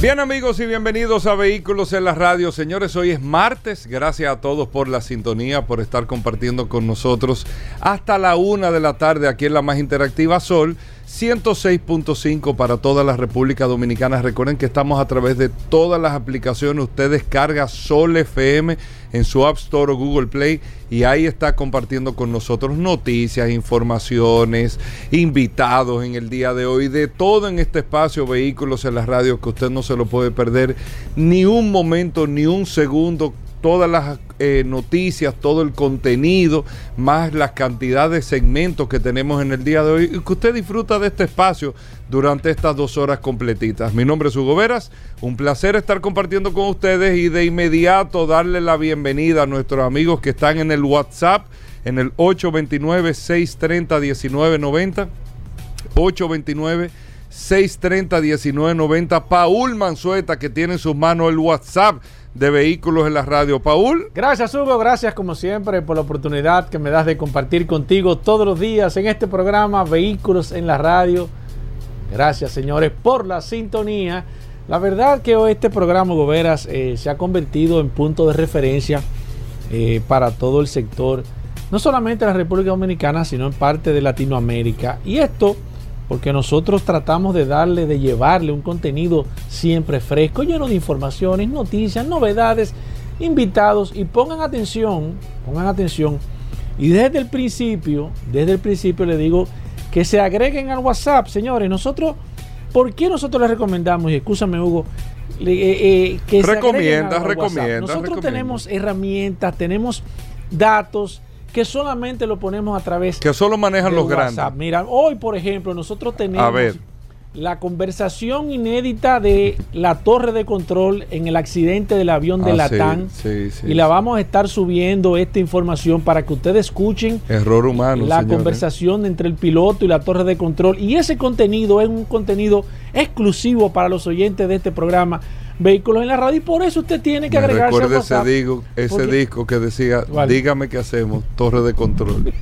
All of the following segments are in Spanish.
Bien amigos y bienvenidos a Vehículos en la Radio. Señores, hoy es martes. Gracias a todos por la sintonía, por estar compartiendo con nosotros hasta la una de la tarde aquí en la más interactiva Sol 106.5 para toda la República Dominicana. Recuerden que estamos a través de todas las aplicaciones. Usted descarga Sol FM en su App Store o Google Play y ahí está compartiendo con nosotros noticias, informaciones, invitados en el día de hoy, de todo en este espacio, vehículos en la radio, que usted no se lo puede perder ni un momento, ni un segundo todas las eh, noticias, todo el contenido, más la cantidad de segmentos que tenemos en el día de hoy y que usted disfruta de este espacio durante estas dos horas completitas. Mi nombre es Hugo Veras, un placer estar compartiendo con ustedes y de inmediato darle la bienvenida a nuestros amigos que están en el WhatsApp en el 829-630-1990. 829 630-1990. Paul Manzueta, que tiene en sus manos el WhatsApp de Vehículos en la Radio. Paul. Gracias, Hugo. Gracias, como siempre, por la oportunidad que me das de compartir contigo todos los días en este programa Vehículos en la Radio. Gracias, señores, por la sintonía. La verdad que hoy este programa, Goberas, eh, se ha convertido en punto de referencia eh, para todo el sector, no solamente en la República Dominicana, sino en parte de Latinoamérica. Y esto porque nosotros tratamos de darle, de llevarle un contenido siempre fresco, lleno de informaciones, noticias, novedades, invitados y pongan atención, pongan atención. Y desde el principio, desde el principio le digo que se agreguen al WhatsApp, señores. Nosotros, ¿por qué nosotros les recomendamos? Y escúchame, Hugo, eh, eh, que recomienda, recomienda. Nosotros tenemos herramientas, tenemos datos que solamente lo ponemos a través que solo manejan los grandes. Mira, hoy por ejemplo nosotros tenemos la conversación inédita de la torre de control en el accidente del avión de ah, Latam y la vamos a estar subiendo esta información para que ustedes escuchen error humano la conversación entre el piloto y la torre de control. Y ese contenido es un contenido exclusivo para los oyentes de este programa vehículos en la radio y por eso usted tiene que agregarse a ese, digo, ese disco que decía, dígame qué hacemos, torre de control.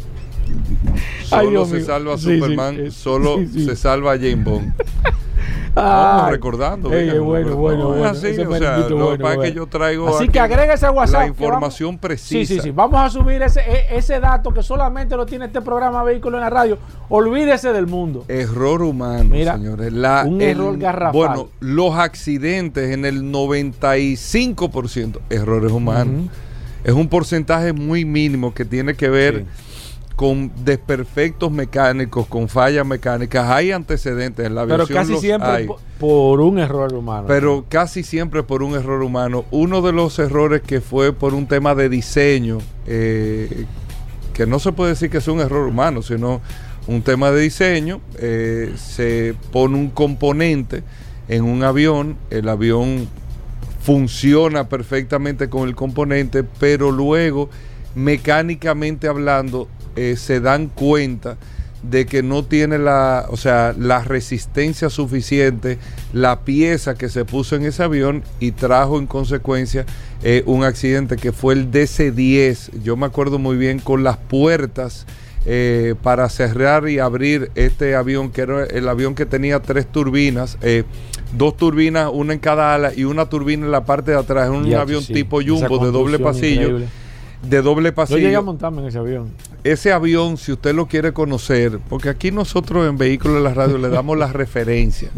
solo se salva Superman, solo se salva James Bond. Vamos recordando. bueno, bueno, bueno. Así, o sea, lo bueno, que yo traigo así que agrega ese WhatsApp. La información precisa. Sí, sí, sí. Vamos a subir ese, e, ese dato que solamente lo tiene este programa Vehículo en la Radio. Olvídese del mundo. Error humano, señores. un error garrafal. Bueno, los accidentes en el 95% errores humanos. Es un porcentaje muy mínimo que tiene que ver con desperfectos mecánicos, con fallas mecánicas, hay antecedentes en la aviación. Pero casi siempre por un error humano. Pero casi siempre por un error humano. Uno de los errores que fue por un tema de diseño, eh, que no se puede decir que es un error humano, sino un tema de diseño, eh, se pone un componente en un avión, el avión funciona perfectamente con el componente, pero luego mecánicamente hablando eh, se dan cuenta de que no tiene la, o sea, la resistencia suficiente la pieza que se puso en ese avión y trajo en consecuencia eh, un accidente que fue el DC-10. Yo me acuerdo muy bien con las puertas eh, para cerrar y abrir este avión, que era el avión que tenía tres turbinas, dos turbinas, una en cada ala y una turbina en la parte de atrás. un avión tipo jumbo de doble pasillo de doble pasillo. Yo llegué a montarme en ese avión. Ese avión, si usted lo quiere conocer, porque aquí nosotros en Vehículos de la Radio le damos las referencias.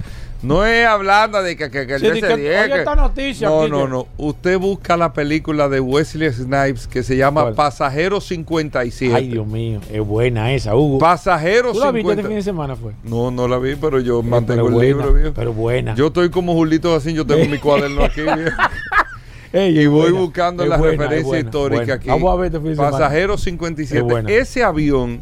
No es hablando de que, que, que sí, esta noticia. No, no, no. Usted busca la película de Wesley Snipes que se llama Pasajero 57. Ay, Dios mío, es buena esa, Hugo. Pasajero 57. ¿Tú la viste este fin de semana fue? No, no la vi, pero yo mantengo el libro, viejo. Pero buena. Yo estoy como Julito así, yo tengo mi cuaderno aquí, y voy buscando la referencia histórica aquí. Vamos a ver Pasajero 57. Ese avión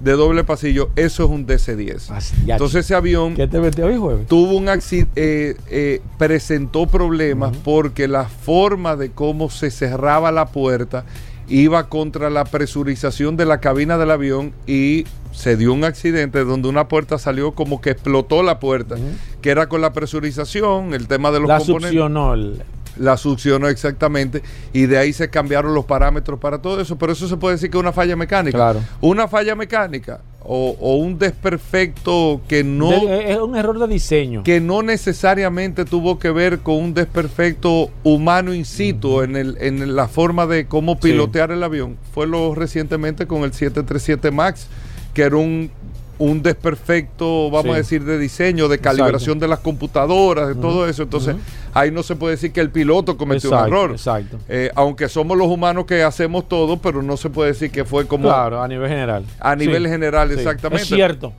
de doble pasillo, eso es un DC-10. Así, ya, Entonces ese avión ¿Qué te metió hoy jueves? tuvo un accidente, presentó problemas porque la forma de cómo se cerraba la puerta iba contra la presurización de la cabina del avión y se dio un accidente donde una puerta salió como que explotó la puerta, que era con la presurización, el tema de los La componentes. succionó. el- La succionó exactamente y de ahí se cambiaron los parámetros para todo eso, pero eso se puede decir que es una falla mecánica. Claro. Una falla mecánica o, o un desperfecto que no de- es un error de diseño. que no necesariamente tuvo que ver con un desperfecto humano in situ en, el, en la forma de cómo pilotear el avión. Fue lo recientemente con el 737 MAX, que era un, un desperfecto, vamos Sí. a decir, de diseño, de calibración de las computadoras, de todo eso. Entonces. Ahí no se puede decir que el piloto cometió Exacto, un error. exacto. Eh, aunque somos los humanos que hacemos todo, pero no se puede decir que fue como Claro, a nivel general. a nivel Sí, general, sí. exactamente. Es cierto.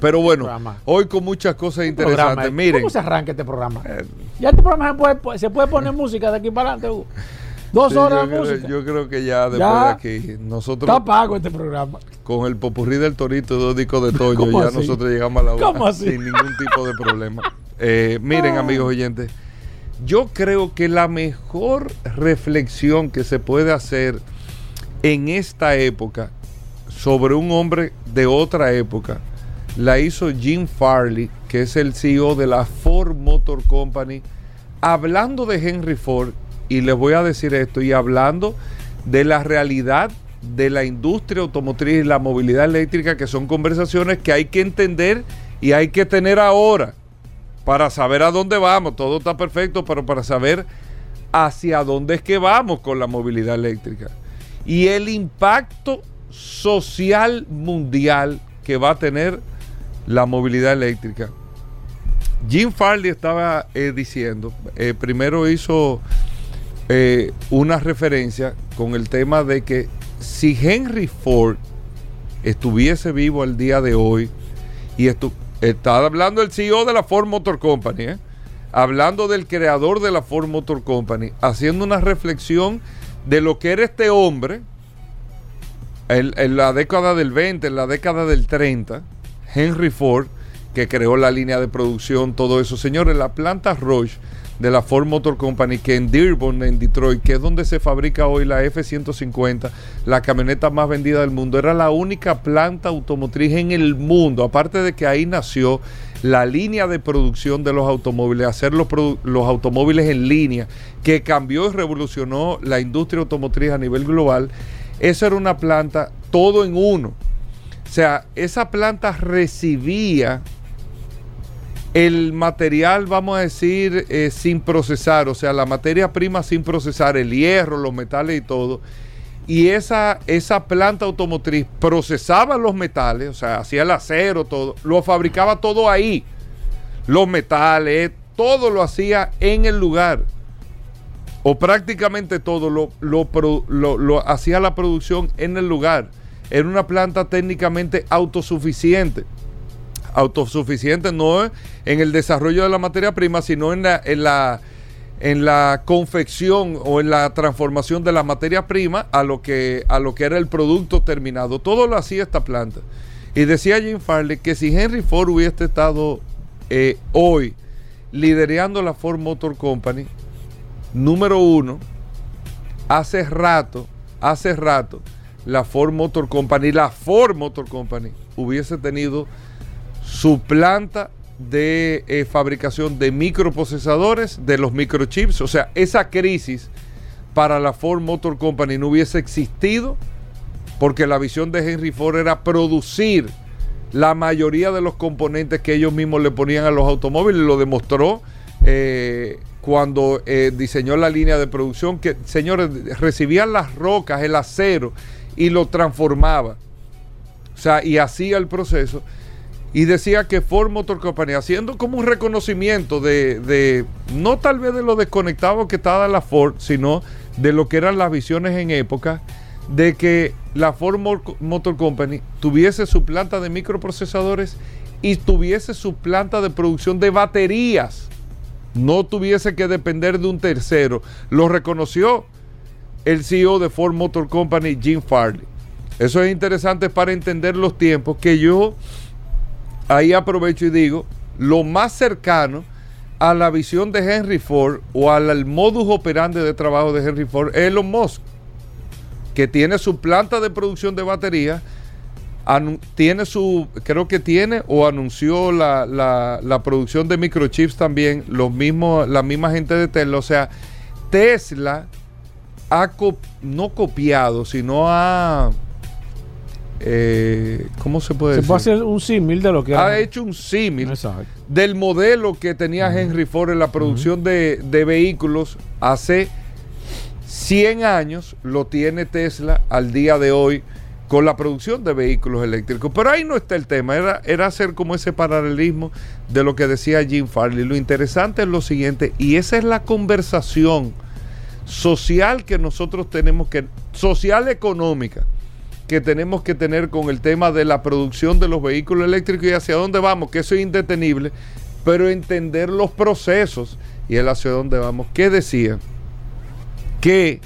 Pero bueno, Programa. hoy con muchas cosas Programa, interesantes. ¿eh? Miren. ¿Cómo se arranca este programa? Eh, ya este programa se puede, se puede poner música de aquí para adelante, Hugo. Dos Sí, horas yo, de creo, música. yo creo que ya después Ya. de aquí, nosotros Está pago este programa. con el popurrí del torito y dos discos de Toño, ¿Cómo ya así? nosotros llegamos a la hora ¿Cómo así? sin ningún tipo de problema. Eh, miren, Ah. amigos oyentes, yo creo que la mejor reflexión que se puede hacer en esta época sobre un hombre de otra época la hizo Jim Farley, que es el CEO de la Ford Motor Company, hablando de Henry Ford, y les voy a decir esto, y hablando de la realidad de la industria automotriz y la movilidad eléctrica, que son conversaciones que hay que entender y hay que tener ahora para saber a dónde vamos. Todo está perfecto, pero para saber hacia dónde es que vamos con la movilidad eléctrica. Y el impacto social mundial que va a tener la movilidad eléctrica. Jim Farley estaba eh, diciendo, eh, primero hizo eh, una referencia con el tema de que si Henry Ford estuviese vivo al día de hoy, y esto, está hablando el CEO de la Ford Motor Company, ¿eh? hablando del creador de la Ford Motor Company, haciendo una reflexión de lo que era este hombre en, en la década del 20, en la década del 30, Henry Ford, que creó la línea de producción, todo eso. Señores, la planta Roche de la Ford Motor Company, que en Dearborn, en Detroit, que es donde se fabrica hoy la F-150, la camioneta más vendida del mundo, era la única planta automotriz en el mundo, aparte de que ahí nació la línea de producción de los automóviles, hacer los, los automóviles en línea, que cambió y revolucionó la industria automotriz a nivel global. Esa era una planta todo en uno. O sea, esa planta recibía el material, vamos a decir, eh, sin procesar, o sea, la materia prima sin procesar, el hierro, los metales y todo. Y esa, esa planta automotriz procesaba los metales, o sea, hacía el acero, todo, lo fabricaba todo ahí. Los metales, todo lo hacía en el lugar. O prácticamente todo lo, lo lo- lo hacía la producción en el lugar. Era una planta técnicamente autosuficiente autosuficiente no en el desarrollo de la materia prima, sino en la, en la, en la confección o en la transformación de la materia prima a lo que, a lo que era el producto terminado. Todo lo hacía esta planta. Y decía Jim Farley que si Henry Ford hubiese estado eh, hoy liderando la Ford Motor Company, número uno, hace rato, hace rato, la Ford Motor Company, la Ford Motor Company hubiese tenido su planta de eh, fabricación de microprocesadores, de los microchips. O sea, esa crisis para la Ford Motor Company no hubiese existido porque la visión de Henry Ford era producir la mayoría de los componentes que ellos mismos le ponían a los automóviles. Lo demostró eh, cuando eh, diseñó la línea de producción que, señores, recibían las rocas, el acero y lo transformaba. O sea, y hacía el proceso y decía que Ford Motor Company, haciendo como un reconocimiento de, de, no tal vez de lo desconectado que estaba la Ford, sino de lo que eran las visiones en época, de que la Ford Mo- Motor Company tuviese su planta de microprocesadores y tuviese su planta de producción de baterías, no tuviese que depender de un tercero. Lo reconoció el CEO de Ford Motor Company, Jim Farley. Eso es interesante para entender los tiempos que yo ahí aprovecho y digo, lo más cercano a la visión de Henry Ford o al modus operandi de trabajo de Henry Ford es Elon Musk, que tiene su planta de producción de baterías, tiene su, creo que tiene o anunció la, la, producción de microchips también, los mismos, la misma gente de Tesla, o sea, Tesla ha no copiado, sino ha eh, ¿cómo se puede se decir? puede hacer un símil de lo que ha hecho un símil del modelo que tenía Henry Ford en la producción de, vehículos hace 100 años, lo tiene Tesla al día de hoy con la producción de vehículos eléctricos. Pero ahí no está el tema, era, era hacer como ese paralelismo de lo que decía Jim Farley. Lo interesante es lo siguiente, y esa es la conversación social que nosotros tenemos que, social económica que tenemos que tener con el tema de la producción de los vehículos eléctricos y hacia dónde vamos, que eso es indetenible, pero entender los procesos y el hacia dónde vamos. ¿Qué decía? Que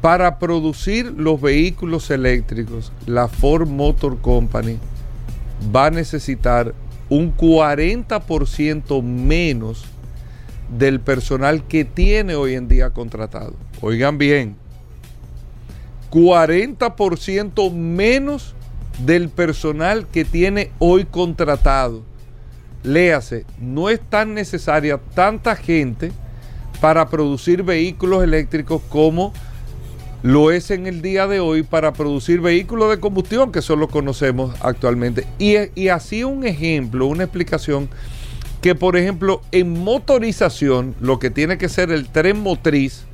para producir los vehículos eléctricos, la Ford Motor Company va a necesitar un 40% menos del personal que tiene hoy en día contratado. Oigan bien, 40% menos del personal que tiene hoy contratado. Léase, no es tan necesaria tanta gente para producir vehículos eléctricos como lo es en el día de hoy para producir vehículos de combustión, que solo conocemos actualmente. Y, y así un ejemplo, una explicación, que por ejemplo en motorización, lo que tiene que ser el tren motriz,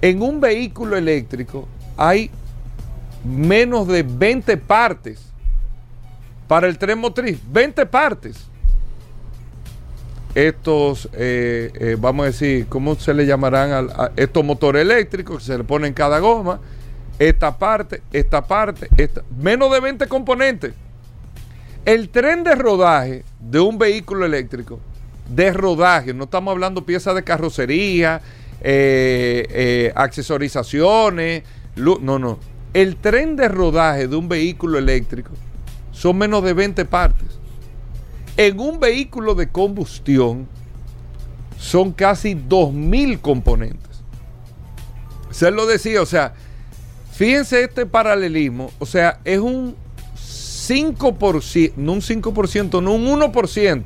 en un vehículo eléctrico hay menos de 20 partes para el tren motriz. 20 partes. Estos, eh, eh, vamos a decir, ¿cómo se le llamarán a, estos motores eléctricos que se le ponen cada goma? Esta parte, esta parte, esta. Menos de 20 componentes. El tren de rodaje de un vehículo eléctrico, de rodaje, no estamos hablando piezas de carrocería, eh, accesorizaciones, no, no. El tren de rodaje de un vehículo eléctrico son menos de 20 partes. En un vehículo de combustión son casi 2.000 componentes. Se lo decía, o sea, fíjense este paralelismo, o sea, es un 5%, no un 5%, no un 1%.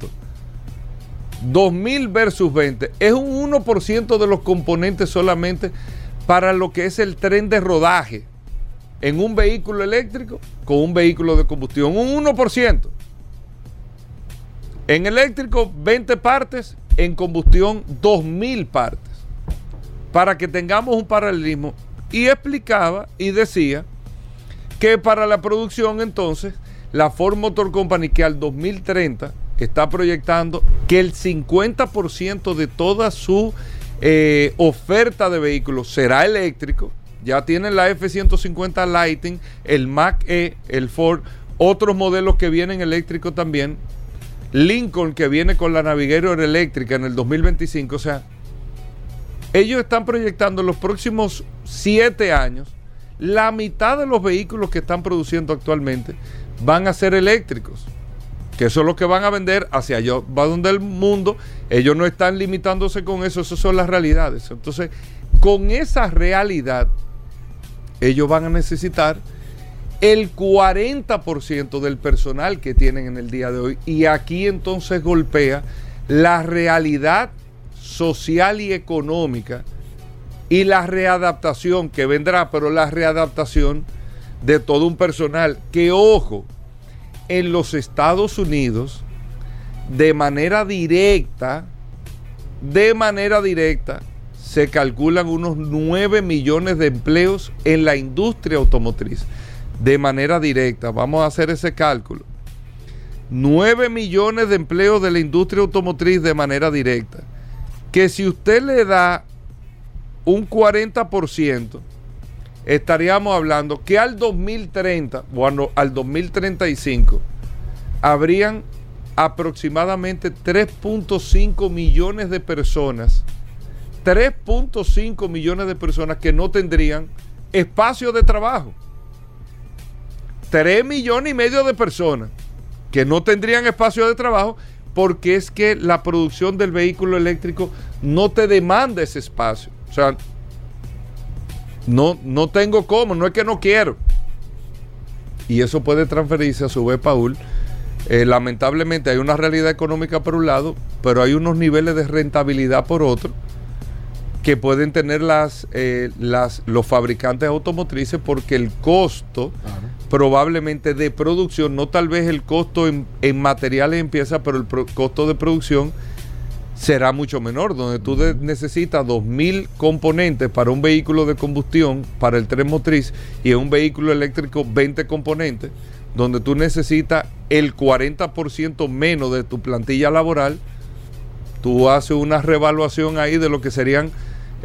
2.000 versus 20. Es un 1% de los componentes solamente para lo que es el tren de rodaje en un vehículo eléctrico con un vehículo de combustión, un 1%. En eléctrico 20 partes, en combustión 2000 partes. Para que tengamos un paralelismo. Y explicaba y decía que para la producción entonces, la Ford Motor Company que al 2030 está proyectando que el 50% de toda su eh, oferta de vehículos será eléctrico. Ya tienen la F-150 Lighting, el Mac E, el Ford, otros modelos que vienen eléctricos también. Lincoln que viene con la Navigator eléctrica en el 2025. O sea, ellos están proyectando en los próximos siete años la mitad de los vehículos que están produciendo actualmente van a ser eléctricos que eso es lo que van a vender hacia allá, va donde el mundo, ellos no están limitándose con eso, esas son las realidades. Entonces, con esa realidad, ellos van a necesitar el 40% del personal que tienen en el día de hoy. Y aquí entonces golpea la realidad social y económica y la readaptación que vendrá, pero la readaptación de todo un personal que, ojo, en los Estados Unidos de manera directa, de manera directa, se calculan unos 9 millones de empleos en la industria automotriz. De manera directa, vamos a hacer ese cálculo. 9 millones de empleos de la industria automotriz de manera directa. Que si usted le da un 40%, estaríamos hablando que al 2030 o al 2035 habrían aproximadamente 3.5 millones de personas, 3.5 millones de personas que no tendrían espacio de trabajo. 3 millones y medio de personas que no tendrían espacio de trabajo porque es que la producción del vehículo eléctrico no te demanda ese espacio. O sea, no, no tengo cómo, no es que no quiero. Y eso puede transferirse a su vez, Paul. Eh, lamentablemente hay una realidad económica por un lado, pero hay unos niveles de rentabilidad por otro que pueden tener las, eh, las, los fabricantes automotrices porque el costo probablemente de producción, no tal vez el costo en, materiales empieza, pero el costo de producción será mucho menor, donde tú necesitas 2.000 componentes para un vehículo de combustión, para el tren motriz, y en un vehículo eléctrico 20 componentes, donde tú necesitas el 40% menos de tu plantilla laboral, tú haces una revaluación ahí de lo que serían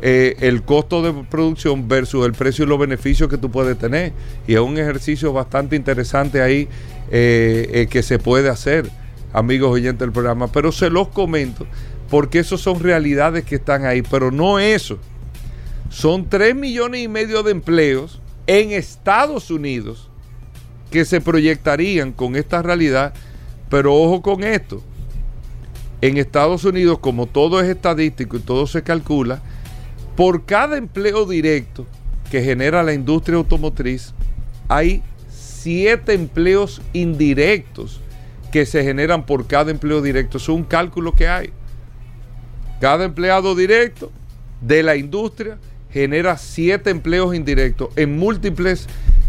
eh, el costo de producción versus el precio y los beneficios que tú puedes tener. Y es un ejercicio bastante interesante ahí eh, eh, que se puede hacer, amigos oyentes del programa. Pero se los comento porque eso son realidades que están ahí. Pero no eso. Son 3 millones y medio de empleos en Estados Unidos que se proyectarían con esta realidad. Pero ojo con esto. En Estados Unidos, como todo es estadístico y todo se calcula, por cada empleo directo que genera la industria automotriz, hay siete empleos indirectos que se generan por cada empleo directo. Es un cálculo que hay. Cada empleado directo de la industria genera siete empleos indirectos en múltiples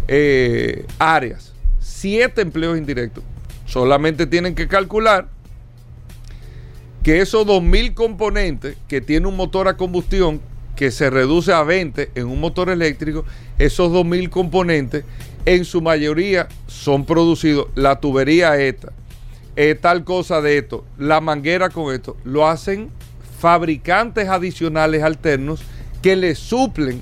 eh, áreas. Siete empleos indirectos. Solamente tienen que calcular que esos 2.000 componentes que tiene un motor a combustión que se reduce a 20 en un motor eléctrico, esos 2.000 componentes en su mayoría son producidos, la tubería esta, tal cosa de esto, la manguera con esto, lo hacen fabricantes adicionales alternos que le suplen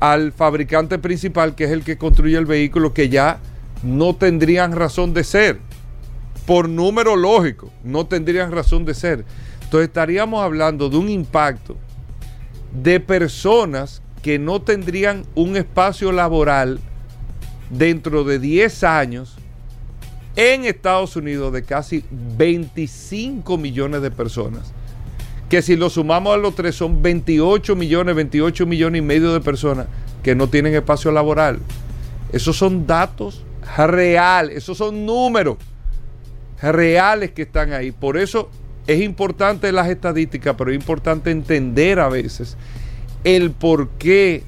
al fabricante principal, que es el que construye el vehículo, que ya no tendrían razón de ser. Por número lógico, no tendrían razón de ser. Entonces estaríamos hablando de un impacto de personas que no tendrían un espacio laboral dentro de 10 años en Estados Unidos de casi 25 millones de personas. Que si lo sumamos a los tres son 28 millones, 28 millones y medio de personas que no tienen espacio laboral. Esos son datos reales, esos son números reales que están ahí. Por eso es importante las estadísticas, pero es importante entender a veces el por qué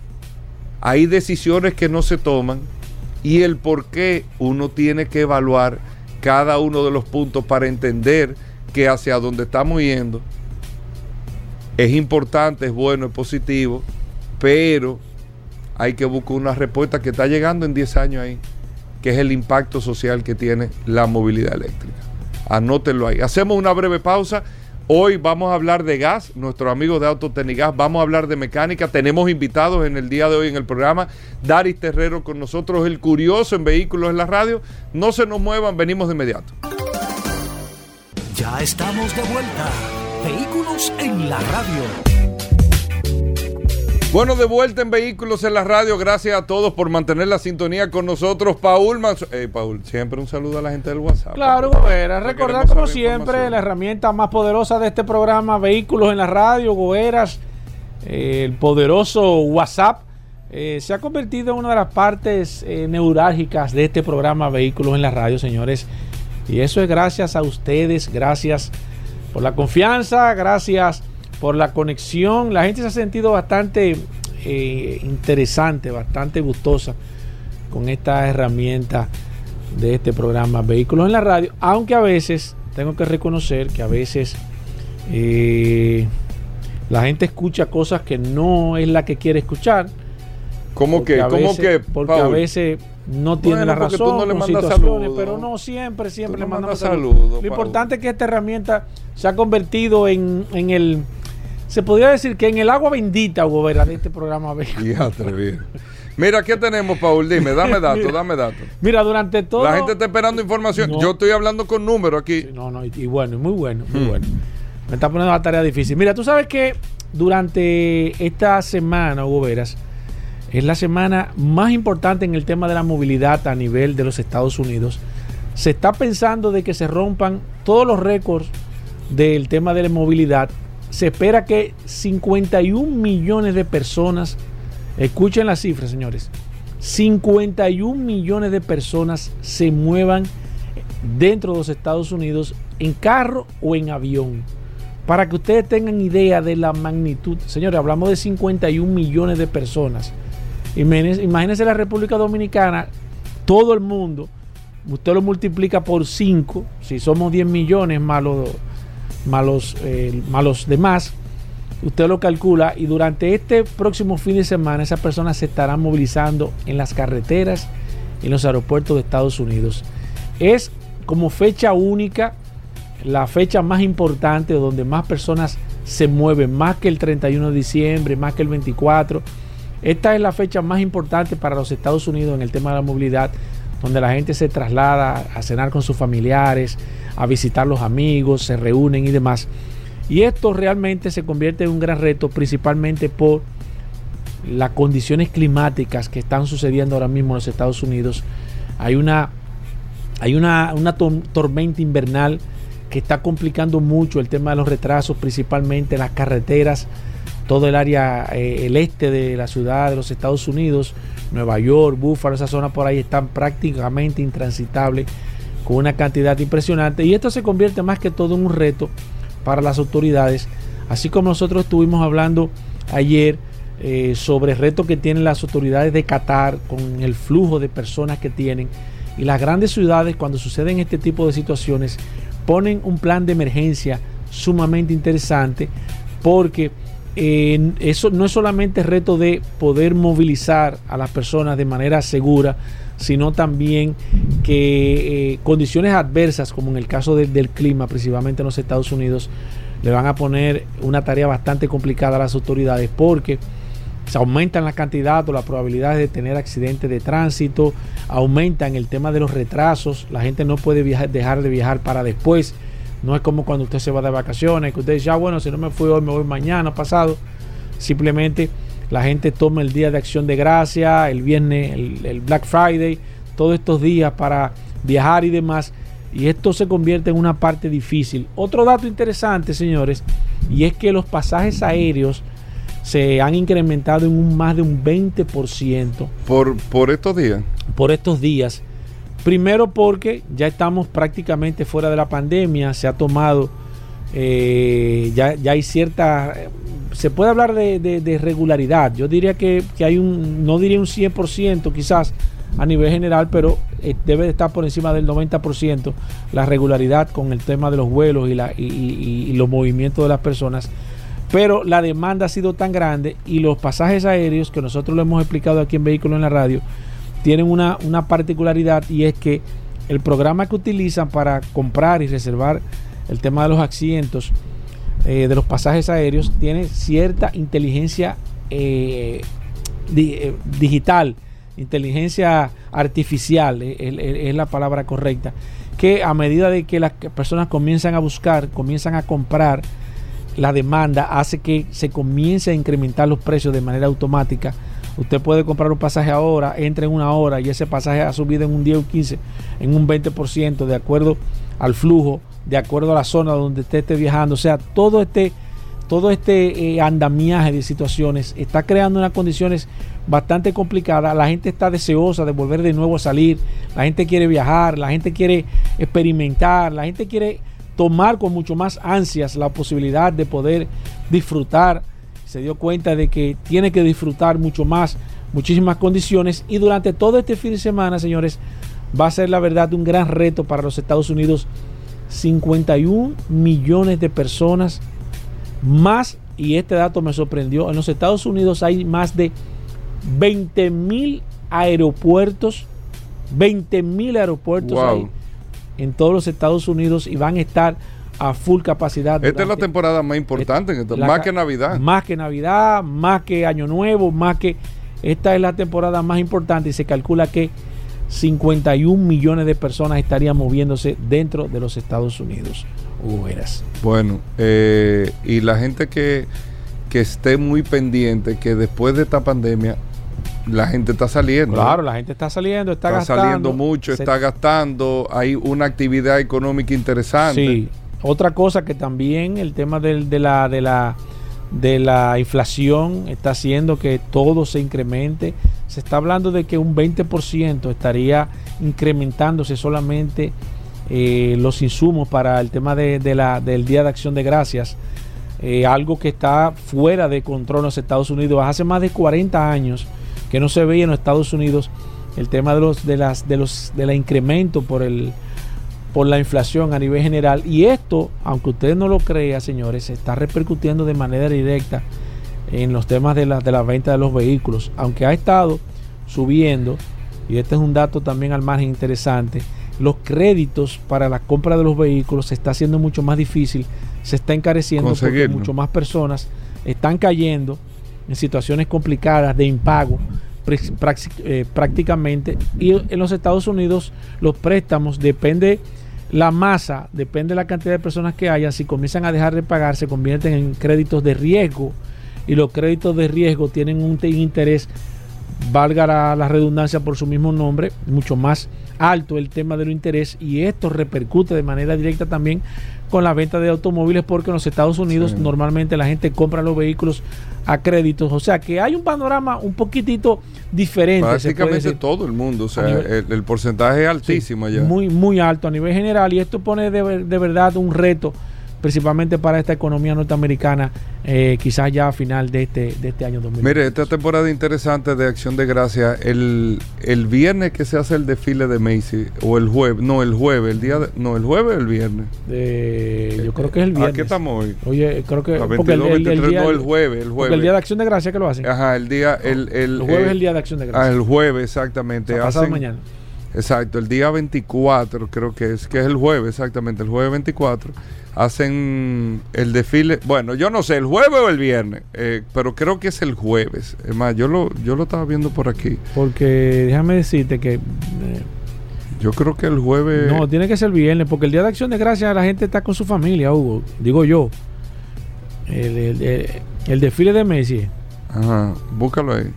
hay decisiones que no se toman y el por qué uno tiene que evaluar cada uno de los puntos para entender que hacia donde estamos yendo es importante, es bueno, es positivo, pero hay que buscar una respuesta que está llegando en 10 años ahí, que es el impacto social que tiene la movilidad eléctrica. Anótenlo ahí. Hacemos una breve pausa. Hoy vamos a hablar de gas, nuestro amigo de Autotecnigas, vamos a hablar de mecánica. Tenemos invitados en el día de hoy en el programa. Daris Terrero con nosotros, el curioso en vehículos en la radio. No se nos muevan, venimos de inmediato. Ya estamos de vuelta. Vehículos en la radio. Bueno, de vuelta en Vehículos en la Radio. Gracias a todos por mantener la sintonía con nosotros. Paul Paul, siempre un saludo a la gente del WhatsApp. Claro, Goera. Recordar como siempre la herramienta más poderosa de este programa, Vehículos en la Radio, Goeras, eh, el poderoso WhatsApp. Eh, se ha convertido en una de las partes eh, neurálgicas de este programa Vehículos en la Radio, señores. Y eso es gracias a ustedes, gracias por la confianza, gracias por la conexión. La gente se ha sentido bastante eh, interesante, bastante gustosa con esta herramienta de este programa Vehículos en la Radio, aunque a veces tengo que reconocer que a veces eh, la gente escucha cosas que no es la que quiere escuchar. ¿Cómo que? ¿Cómo que? Porque a veces no tiene la razón, no situaciones, pero no siempre, siempre le mandamos saludos. Lo importante es que esta herramienta se ha convertido en, en el se podría decir que en el agua bendita, Hugo de este programa. Mira, ¿qué tenemos, Paul? Dime, dame datos, dame datos. Mira, durante todo. La gente está esperando información. Yo estoy hablando con números aquí. no, no, y, bueno, muy bueno, muy hmm. bueno. Me está poniendo la tarea difícil. Mira, tú sabes que durante esta semana, Hugo Veras, es la semana más importante en el tema de la movilidad a nivel de los Estados Unidos. Se está pensando de que se rompan todos los récords del tema de la movilidad. Se espera que 51 millones de personas, escuchen las cifras señores, 51 millones de personas se muevan dentro de los Estados Unidos en carro o en avión. Para que ustedes tengan idea de la magnitud, señores, hablamos de 51 millones de personas. Imagínense, la República Dominicana, todo el mundo, usted lo multiplica por 5, si somos 10 millones los, más eh, demás, usted lo calcula y durante este próximo fin de semana esas personas se estarán movilizando en las carreteras en los aeropuertos de Estados Unidos. Es como fecha única, la fecha más importante donde más personas se mueven, más que el 31 de diciembre, más que el 24 esta es la fecha más importante para los Estados Unidos en el tema de la movilidad, donde la gente se traslada a cenar con sus familiares, a visitar los amigos, se reúnen y demás. Y esto realmente se convierte en un gran reto, principalmente por las condiciones climáticas que están sucediendo ahora mismo en los Estados Unidos. Hay una, hay una, tormenta invernal que está complicando mucho el tema de los retrasos, principalmente las carreteras todo el área, eh, el este de la ciudad de los Estados Unidos, Nueva York, Buffalo, esa zona por ahí están prácticamente intransitables con una cantidad impresionante. Y esto se convierte más que todo en un reto para las autoridades, así como nosotros estuvimos hablando ayer eh, sobre el reto que tienen las autoridades de Qatar con el flujo de personas que tienen. Y las grandes ciudades, cuando suceden este tipo de situaciones, ponen un plan de emergencia sumamente interesante porque eso no es solamente reto de poder movilizar a las personas de manera segura, sino también que eh, condiciones adversas, como en el caso del clima, principalmente en los Estados Unidos, le van a poner una tarea bastante complicada a las autoridades porque se aumentan la cantidad o las probabilidades de tener accidentes de tránsito, aumentan el tema de los retrasos, la gente no puede dejar de viajar para después no es como cuando usted se va de vacaciones, que usted dice, ah, bueno, si no me fui hoy, me voy mañana, pasado. Simplemente la gente toma el día de acción de gracia, el viernes, el, Black Friday, todos estos días para viajar y demás. Y esto se convierte en una parte difícil. Otro dato interesante, señores, y es que los pasajes aéreos se han incrementado en un más de un 20%. Por, por estos días. Por estos días. Primero porque ya estamos prácticamente fuera de la pandemia, se ha tomado, eh, ya, hay cierta, se puede hablar de, regularidad. Yo diría que, hay un, no diría un 100% quizás a nivel general, pero eh, debe de estar por encima del 90% la regularidad con el tema de los vuelos y, la, y los movimientos de las personas. Pero la demanda ha sido tan grande y los pasajes aéreos, que nosotros lo hemos explicado aquí en Vehículos en la Radio, tienen una, particularidad y es que el programa que utilizan para comprar y reservar el tema de los accidentes eh, de los pasajes aéreos tiene cierta inteligencia eh, eh, digital, inteligencia artificial es, la palabra correcta, que a medida de que las personas comienzan a buscar, comienzan a comprar, la demanda hace que se comience a incrementar los precios de manera automática Usted puede comprar un pasaje ahora, entra en una hora y ese pasaje ha subido en un 10 o 15, en un 20% de acuerdo al flujo, de acuerdo a la zona donde usted esté viajando. O sea, todo este, todo este eh, andamiaje de situaciones está creando unas condiciones bastante complicadas. La gente está deseosa de volver de nuevo a salir. La gente quiere viajar, la gente quiere experimentar, la gente quiere tomar con mucho más ansias la posibilidad de poder disfrutar se dio cuenta de que tiene que disfrutar mucho más, muchísimas condiciones y durante todo este fin de semana, señores, va a ser la verdad un gran reto para los Estados Unidos. 51 millones de personas más, y este dato me sorprendió, en los Estados Unidos hay más de 20 mil aeropuertos, 20 mil aeropuertos en todos los Estados Unidos y van a estar a full capacidad. Esta es la temporada más importante, más que Navidad. Más que Navidad, más que Año Nuevo, más que... Esta es la temporada más importante y se calcula que 51 millones de personas estarían moviéndose dentro de los Estados Unidos. Bueno, eh, y la gente que, que esté muy pendiente, que después de esta pandemia la gente está saliendo. Claro, la gente está saliendo, está, está gastando. saliendo mucho, se- está gastando, hay una actividad económica interesante. Sí. Otra cosa que también el tema del- de, la, de, la, de la inflación está haciendo que todo se incremente. Se está hablando de que un 20% estaría incrementándose solamente eh, los insumos para el tema de, de del Día de Acción de Gracias. Eh, algo que está fuera de control en los Estados Unidos. Hace más de 40 años que no se veía en los Estados Unidos el tema de los de las de los de la incremento por el por la inflación a nivel general. Y esto, aunque usted no lo crea, señores, se está repercutiendo de manera directa en los temas de la, de la venta de los vehículos. Aunque ha estado subiendo, y este es un dato también al margen interesante, los créditos para la compra de los vehículos se está haciendo mucho más difícil, se está encareciendo porque mucho más personas están cayendo en situaciones complicadas de impago eh, prácticamente y en los Estados Unidos los préstamos depende la masa, depende de la cantidad de personas que haya, si comienzan a dejar de pagar se convierten en créditos de riesgo. Y los créditos de riesgo tienen un te- interés valga la, la redundancia por su mismo nombre, mucho más alto el tema del interés. Y esto repercute de manera directa también con la venta de automóviles porque en los Estados Unidos Sí. normalmente la gente compra los vehículos a créditos, o sea que hay un panorama un poquitito diferente. Prácticamente todo el mundo, o sea, nivel- el, el porcentaje es Sí, altísimo allá. Muy, muy alto a nivel general y esto pone de, de verdad un reto principalmente para esta economía norteamericana eh, quizás ya a final de este, de este año 2020. Mire, esta temporada interesante de Acción de Gracia, el, el viernes que se hace el desfile de Macy, o el jueves, no, el jueves, el día de- no, el jueves o el viernes. Eh, yo creo que es el viernes. ¿A qué estamos hoy? Oye, creo que porque 22, 23, día- no, el jueves, el porque el día de Acción de Gracia que lo hacen. Ajá, el día, el, el, el jueves es el día de Acción de Ah, Gracia. el jueves, exactamente. O sea, pasado Hacen- mañana. Exacto, el día 24 creo que es, que es el jueves, exactamente, el jueves 24, hacen el desfile, bueno, yo no sé, el jueves o el viernes, eh, pero creo que es el jueves. Es más, yo lo, yo lo estaba viendo por aquí. Porque déjame decirte que eh, Yo creo que el jueves... no, tiene que ser el viernes, porque el día de Acción de Gracia la gente está con su familia, Hugo. Digo yo. El, el- el- el desfile de Messi. Ajá, búscalo ahí.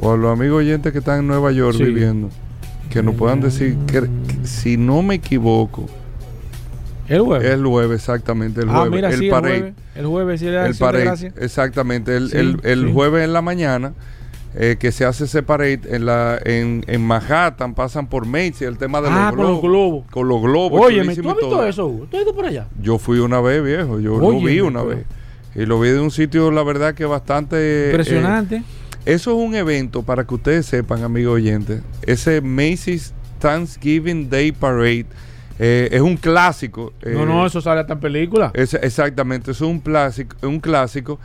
O a los amigos oyentes que están en Nueva York Sí. viviendo, que nos puedan decir, que, que si no me equivoco, El jueves. el jueves, exactamente, el ah, jueves, mira, el sí, el parade. jueves. El jueves, sí, el, el de parade, Gracia. exactamente, el, Sí, el- el sí. jueves en la mañana, eh, que se hace ese parade en, la, en, en Manhattan, pasan por Macy, el tema de Ah, los con los globos. Con los globos. Oye, ¿tú has visto todo. eso, Hugo? ¿Tú has ido por allá? Yo fui una vez, viejo, yo lo vi una pero- vez. Y lo vi de un sitio, la verdad, que bastante... eh, Impresionante. eso es un evento, para que ustedes sepan, amigos oyentes, ese Macy's Thanksgiving Day Parade eh, es un clásico. no, eh, no, eso sale hasta en película. es- exactamente, es un clásico, un clásico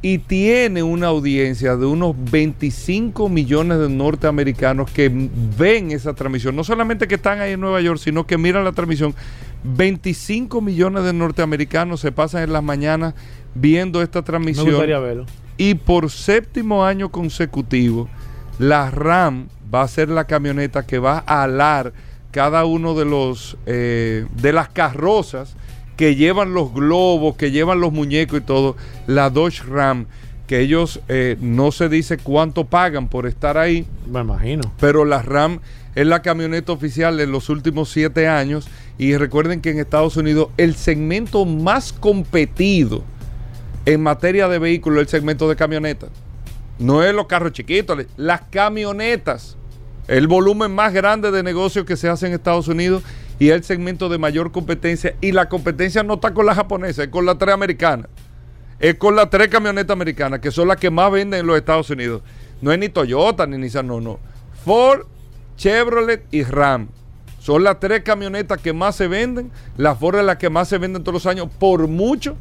y tiene una audiencia de unos 25 millones de norteamericanos que ven esa transmisión. No solamente que están ahí en Nueva York, sino que miran la transmisión. 25 millones de norteamericanos se pasan en las mañanas viendo esta Me transmisión. gustaría verlo. Y por séptimo año consecutivo, la RAM va a ser la camioneta que va a alar cada uno de los eh, de las carrozas que llevan los globos, que llevan los muñecos y todo, la Dodge Ram, que ellos eh, no se dice cuánto pagan por estar ahí, Me imagino. pero la RAM es la camioneta oficial en los últimos siete años. Y recuerden que en Estados Unidos el segmento más competido en materia de vehículos es el segmento de camionetas. No es los carros chiquitos, las camionetas. El volumen más grande de negocios que se hace en Estados Unidos y el segmento de mayor competencia. Y la competencia no está con la japonesa, es con la tres americana. Es con las tres camionetas americanas, que son las que más venden en los Estados Unidos. No es ni Toyota ni Nissan, no, no. Ford, Chevrolet y Ram. Son las tres camionetas que más se venden. La Ford es la que más se venden todos los años, por mucho.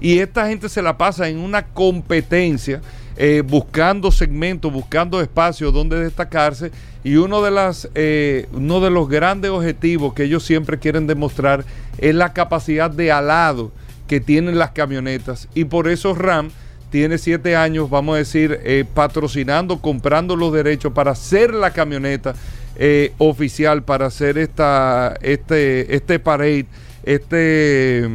Y esta gente se la pasa en una competencia, eh, buscando segmentos, buscando espacios donde destacarse. Y uno de, las, eh, uno de los grandes objetivos que ellos siempre quieren demostrar es la capacidad de alado que tienen las camionetas. Y por eso RAM tiene siete años, vamos a decir, eh, patrocinando, comprando los derechos para hacer la camioneta oficial, para hacer esta, este, este parade, este,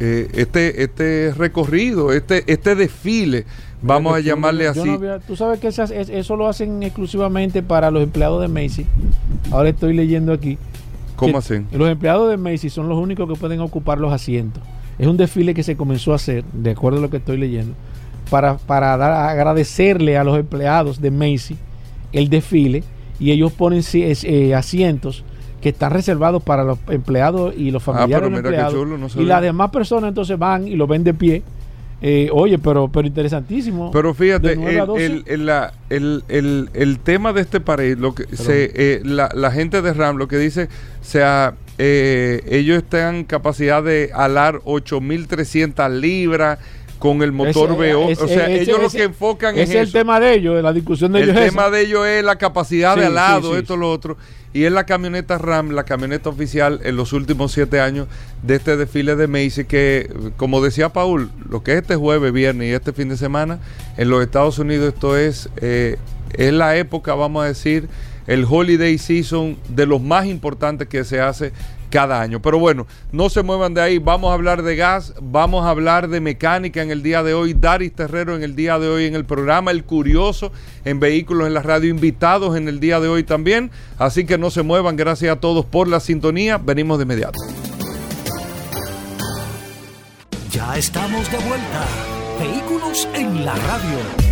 este, este recorrido, este, este desfile Vamos a llamarle así. tú sabes que eso lo hacen exclusivamente para los empleados de Macy. Ahora estoy leyendo aquí. ¿Cómo hacen? Los empleados de Macy son los únicos que pueden ocupar los asientos. Es un desfile que se comenzó a hacer, de acuerdo a lo que estoy leyendo, para, para dar, agradecerle a los empleados de Macy el desfile y ellos ponen eh, asientos que están reservados para los empleados y los ah, familiares de los empleados. y las demás personas entonces van y lo ven de pie eh, oye, pero, pero interesantísimo. Pero fíjate, el, el, el, tema de este país, lo que se, eh, la, la, gente de RAM lo que dice, sea, eh, ellos están capacidad de alar 8.300 libras con el motor V8. o sea, ellos lo que enfocan es. Es el tema de ellos, la discusión de ellos. El tema de ellos es la capacidad de alado, esto, lo otro. Y es la camioneta Ram, la camioneta oficial en los últimos siete años de este desfile de Macy, que como decía Paul, lo que es este jueves, viernes y este fin de semana, en los Estados Unidos esto es, eh, es la época, vamos a decir, el holiday season de los más importantes que se hace cada año. Pero bueno, no se muevan de ahí. Vamos a hablar de gas, vamos a hablar de mecánica en el día de hoy. Daris Terrero en el día de hoy en el programa. El Curioso en Vehículos en la Radio. Invitados en el día de hoy también. Así que no se muevan. Gracias a todos por la sintonía. Venimos de inmediato. Ya estamos de vuelta. Vehículos en la Radio.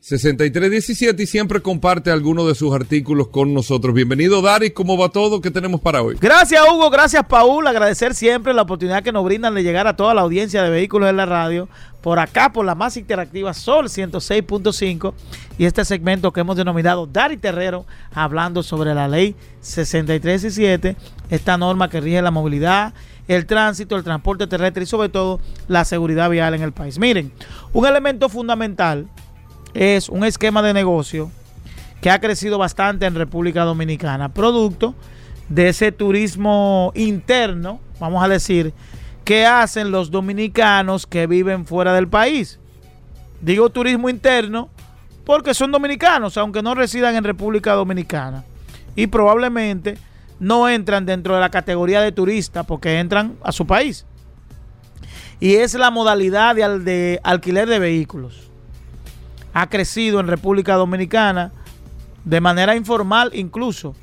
6317 y siempre comparte algunos de sus artículos con nosotros. Bienvenido, Dari. ¿Cómo va todo? ¿Qué tenemos para hoy? Gracias, Hugo. Gracias, Paul. Agradecer siempre la oportunidad que nos brindan de llegar a toda la audiencia de vehículos en la radio. Por acá, por la más interactiva Sol 106.5 y este segmento que hemos denominado Dari Terrero, hablando sobre la ley 6317, esta norma que rige la movilidad, el tránsito, el transporte terrestre y sobre todo la seguridad vial en el país. Miren, un elemento fundamental es un esquema de negocio que ha crecido bastante en República Dominicana, producto de ese turismo interno, vamos a decir, que hacen los dominicanos que viven fuera del país. Digo turismo interno porque son dominicanos, aunque no residan en República Dominicana. Y probablemente no entran dentro de la categoría de turista porque entran a su país. Y es la modalidad de, de alquiler de vehículos ha crecido en República Dominicana de manera informal incluso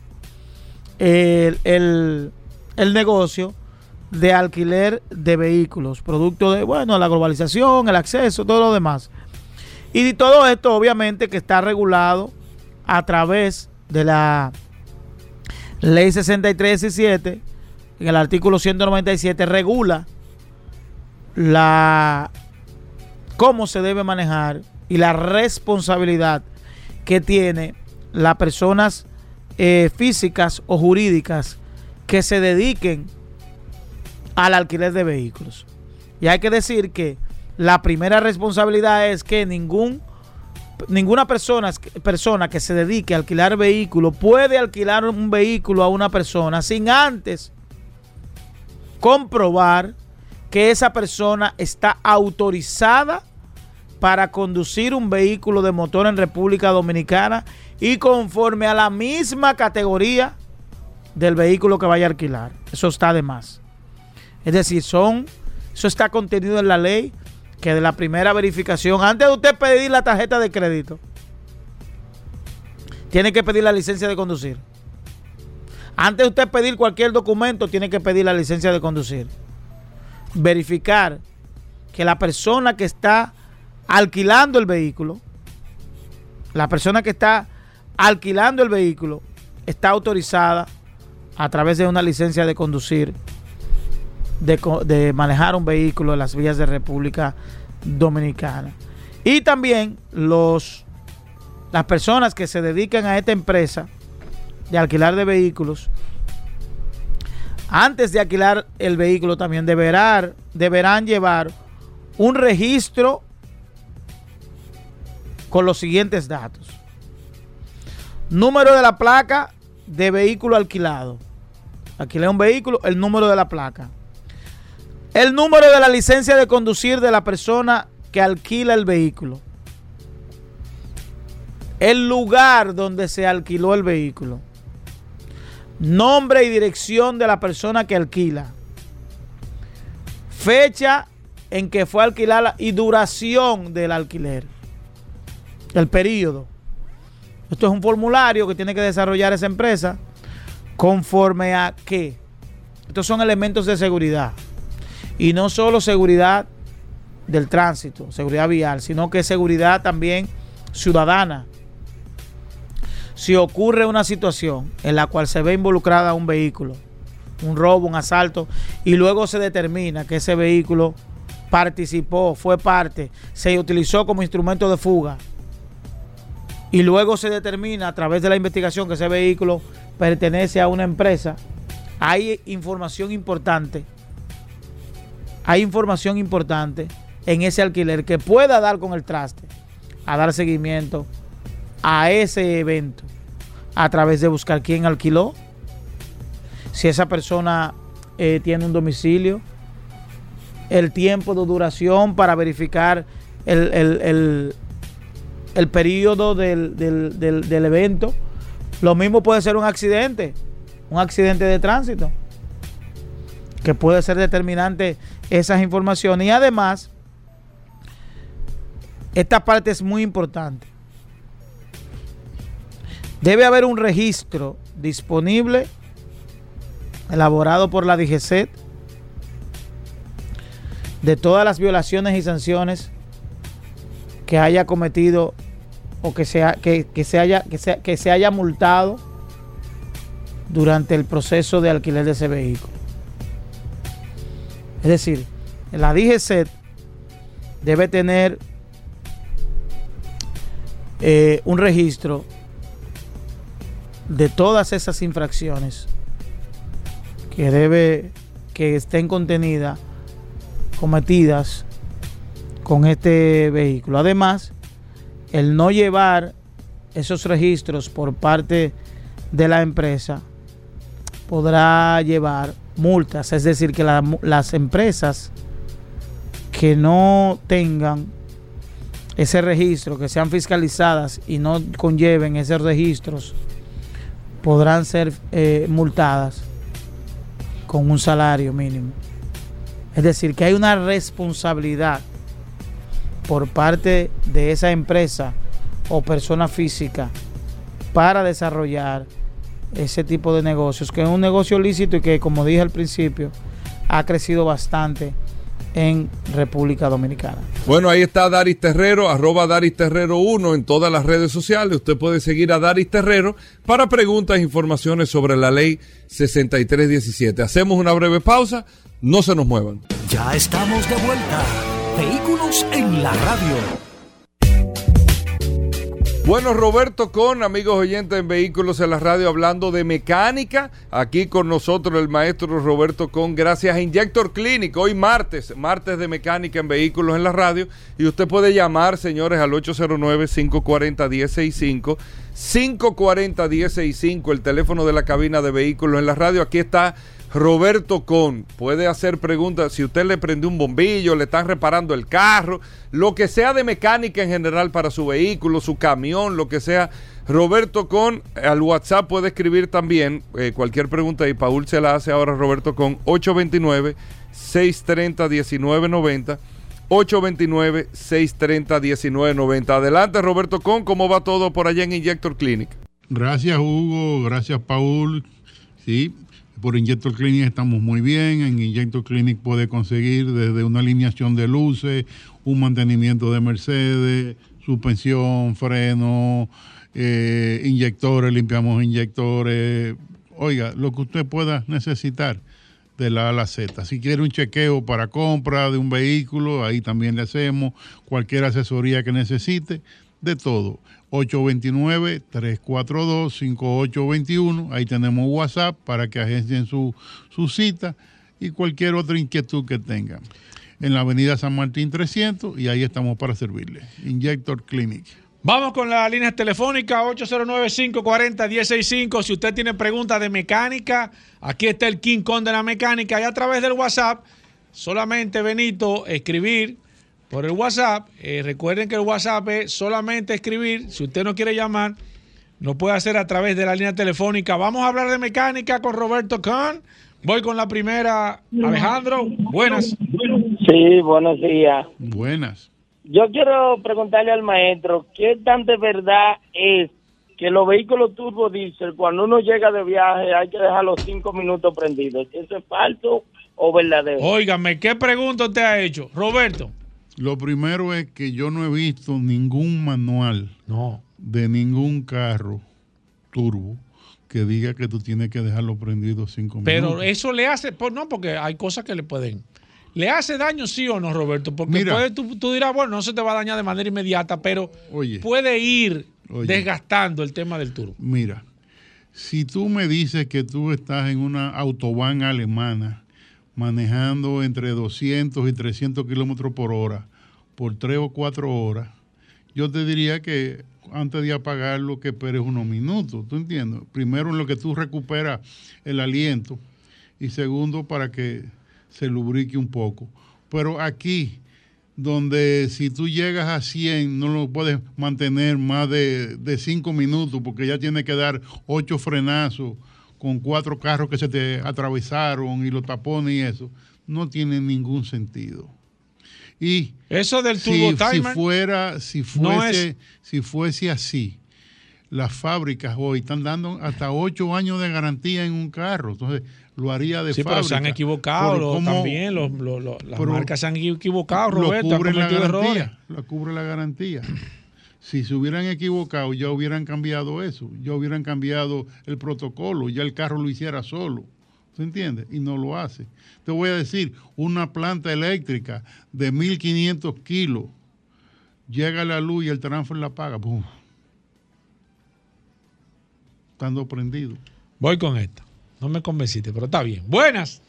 el, negocio de alquiler de vehículos, producto de, bueno, la globalización, el acceso, todo lo demás. Y todo esto obviamente que está regulado a través de la ley 6317, en el artículo 197 regula la cómo se debe manejar y la responsabilidad que tiene las personas eh, físicas o jurídicas que se dediquen al alquiler de vehículos. Y hay que decir que la primera responsabilidad es que ningún ninguna persona, persona que se dedique a alquilar vehículos puede alquilar un vehículo a una persona sin antes comprobar que esa persona está autorizada para conducir un vehículo de motor en República Dominicana y conforme a la misma categoría del vehículo que vaya a alquilar. Eso está de más. Es decir, son, eso está contenido en la ley que de la primera verificación, antes de usted pedir la tarjeta de crédito, tiene que pedir la licencia de conducir. Antes de usted pedir cualquier documento, tiene que pedir la licencia de conducir. Verificar que la persona que está alquilando el vehículo, la persona que está alquilando el vehículo está autorizada a través de una licencia de conducir, de, manejar un vehículo en las vías de República Dominicana. Y también los, las personas que se dedican a esta empresa de alquilar de vehículos, antes de alquilar el vehículo también deberán, deberán llevar un registro con los siguientes datos. Número de la placa de vehículo alquilado. Alquilé un vehículo, el número de la placa. El número de la licencia de conducir de la persona que alquila el vehículo. El lugar donde se alquiló el vehículo. Nombre y dirección de la persona que alquila. Fecha en que fue alquilada y duración del alquiler. El periodo. Esto es un formulario que tiene que desarrollar esa empresa conforme a qué. Estos son elementos de seguridad. Y no solo seguridad del tránsito, seguridad vial, sino que seguridad también ciudadana. Si ocurre una situación en la cual se ve involucrada un vehículo, un robo, un asalto, y luego se determina que ese vehículo participó, fue parte, se utilizó como instrumento de fuga, y luego se determina a través de la investigación que ese vehículo pertenece a una empresa, hay información importante, hay información importante en ese alquiler que pueda dar con el traste, a dar seguimiento a ese evento a través de buscar quién alquiló, si esa persona eh, tiene un domicilio, el tiempo de duración para verificar el, el, el, periodo del, del evento. Lo mismo puede ser un accidente, un accidente de tránsito, que puede ser determinante esas informaciones. Y además, esta parte es muy importante. Debe haber un registro disponible elaborado por la DGCET de todas las violaciones y sanciones que haya cometido o que, sea, que, se haya, que, que se haya multado durante el proceso de alquiler de ese vehículo. Es decir, la DGCET debe tener eh, un registro de todas esas infracciones que debe que estén contenidas cometidas con este vehículo. Además, el no llevar esos registros por parte de la empresa podrá llevar multas, es decir, que las empresas que no tengan ese registro, que sean fiscalizadas y no conlleven esos registros, podrán ser eh, multadas con un salario mínimo. Es decir, que hay una responsabilidad por parte de esa empresa o persona física para desarrollar ese tipo de negocios, que es un negocio lícito y que, como dije al principio, ha crecido bastante en República Dominicana. Bueno, ahí está Daris Terrero, arroba Daris Terrero 1 en todas las redes sociales. Usted puede seguir a Daris Terrero para preguntas e informaciones sobre la ley 6317. Hacemos una breve pausa, no se nos muevan. Ya estamos de vuelta. Vehículos en la radio. Bueno, Roberto Con, amigos oyentes en Vehículos en la Radio, hablando de mecánica. Aquí con nosotros el maestro Roberto Con, gracias a Injector Clinic. Hoy martes, martes de mecánica en Vehículos en la Radio. Y usted puede llamar, señores, al 809-540-1065. 540-1065, el teléfono de la cabina de Vehículos en la Radio. Aquí está Roberto Con puede hacer preguntas. Si usted le prende un bombillo, le están reparando el carro, lo que sea de mecánica en general para su vehículo, su camión, lo que sea. Roberto Con al WhatsApp puede escribir también eh, cualquier pregunta y Paul se la hace ahora Roberto Con 829-630-1990. 829-630-1990. Adelante, Roberto Con, ¿cómo va todo por allá en Injector Clinic? Gracias, Hugo. Gracias, Paul. Sí, por Injector Clinic estamos muy bien. En Injector Clinic puede conseguir desde una alineación de luces, un mantenimiento de Mercedes, suspensión, freno, eh, inyectores, limpiamos inyectores. Oiga, lo que usted pueda necesitar de la A a la Z. Si quiere un chequeo para compra de un vehículo, ahí también le hacemos. Cualquier asesoría que necesite, de todo. 829-342-5821. Ahí tenemos WhatsApp para que agencien su, su cita y cualquier otra inquietud que tengan. En la avenida San Martín 300 y ahí estamos para servirle. Injector Clinic. Vamos con la línea telefónica 809-540-165. Si usted tiene preguntas de mecánica, aquí está el King Kong de la mecánica y a través del WhatsApp solamente Benito, escribir por el WhatsApp. Eh, recuerden que el WhatsApp es solamente escribir. Si usted no quiere llamar, lo puede hacer a través de la línea telefónica. Vamos a hablar de mecánica con Roberto Kahn. Voy con la primera. Alejandro, buenas. Sí, buenos días. Buenas. Yo quiero preguntarle al maestro, ¿qué tan de verdad es que los vehículos turbo diésel, cuando uno llega de viaje, hay que dejar los cinco minutos prendidos? ¿Eso es falso o verdadero? Óigame, ¿qué pregunta te ha hecho? Roberto. Lo primero es que yo no he visto ningún manual No. de ningún carro turbo que diga que tú tienes que dejarlo prendido cinco Pero minutos. eso le hace, pues no, porque hay cosas que le pueden. ¿Le hace daño sí o no, Roberto? Porque Mira. puede- tú, tú dirás, bueno, no se te va a dañar de manera inmediata, pero Oye. puede ir Oye. desgastando el tema del turbo. Mira, si tú me dices que tú estás en una autobahn alemana manejando entre 200 y 300 kilómetros por hora por 3 o 4 horas, yo te diría que antes de apagarlo que esperes unos minutos, ¿tú entiendes? Primero en lo que tú recuperas el aliento y segundo para que se lubrique un poco. Pero aquí, donde si tú llegas a 100 no lo puedes mantener más de, de 5 minutos porque ya tienes que dar 8 frenazos con cuatro carros que se te atravesaron y los tapones y eso, no tiene ningún sentido. Y Eso del si, turbo si timer. fuera, si no fuese, es- si fuese así, las fábricas hoy están dando hasta ocho años de garantía en un carro. Entonces, lo haría de Sí, fábrica. pero se han equivocado Pero los- ¿cómo también, los, los- las marcas se han equivocado, Roberto, cubre la garantía? Lo cubre la garantía. Si se hubieran equivocado, ya hubieran cambiado eso, ya hubieran cambiado el protocolo, ya el carro lo hiciera solo. ¿Tú entiendes? Y no lo hace. Te voy a decir, una planta eléctrica de 1500 kilos llega la luz y el transfer la apaga. ¡pum! Estando prendido. Voy con esta. No me convenciste, pero está bien. Buenas.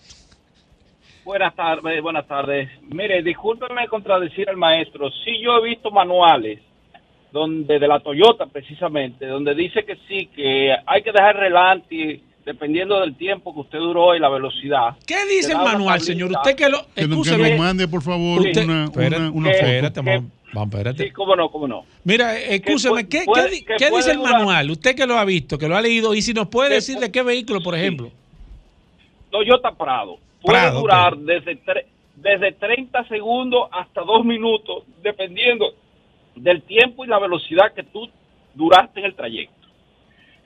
Buenas tardes, buenas tardes. Mire, discúlpeme contradecir al maestro. Sí, yo he visto manuales donde de la Toyota precisamente, donde dice que sí, que hay que dejar relante dependiendo del tiempo que usted duró y la velocidad. ¿Qué dice el manual, tablita. señor? Usted que lo. Que, no- que nos mande, por favor, Usted- una, espérate, una, una que- foto. Espérate, que- vamos, espérate. Sí, cómo no, cómo no. Mira, escúcheme, ¿qué, puede- qué puede dice el manual? Usted que lo ha visto, que lo ha leído, y si nos puede Que decir de qué vehículo, por ejemplo. Toyota Prado. Puede Prado, durar desde, tre- desde 30 segundos hasta 2 minutos, dependiendo del tiempo y la velocidad que tú duraste en el trayecto.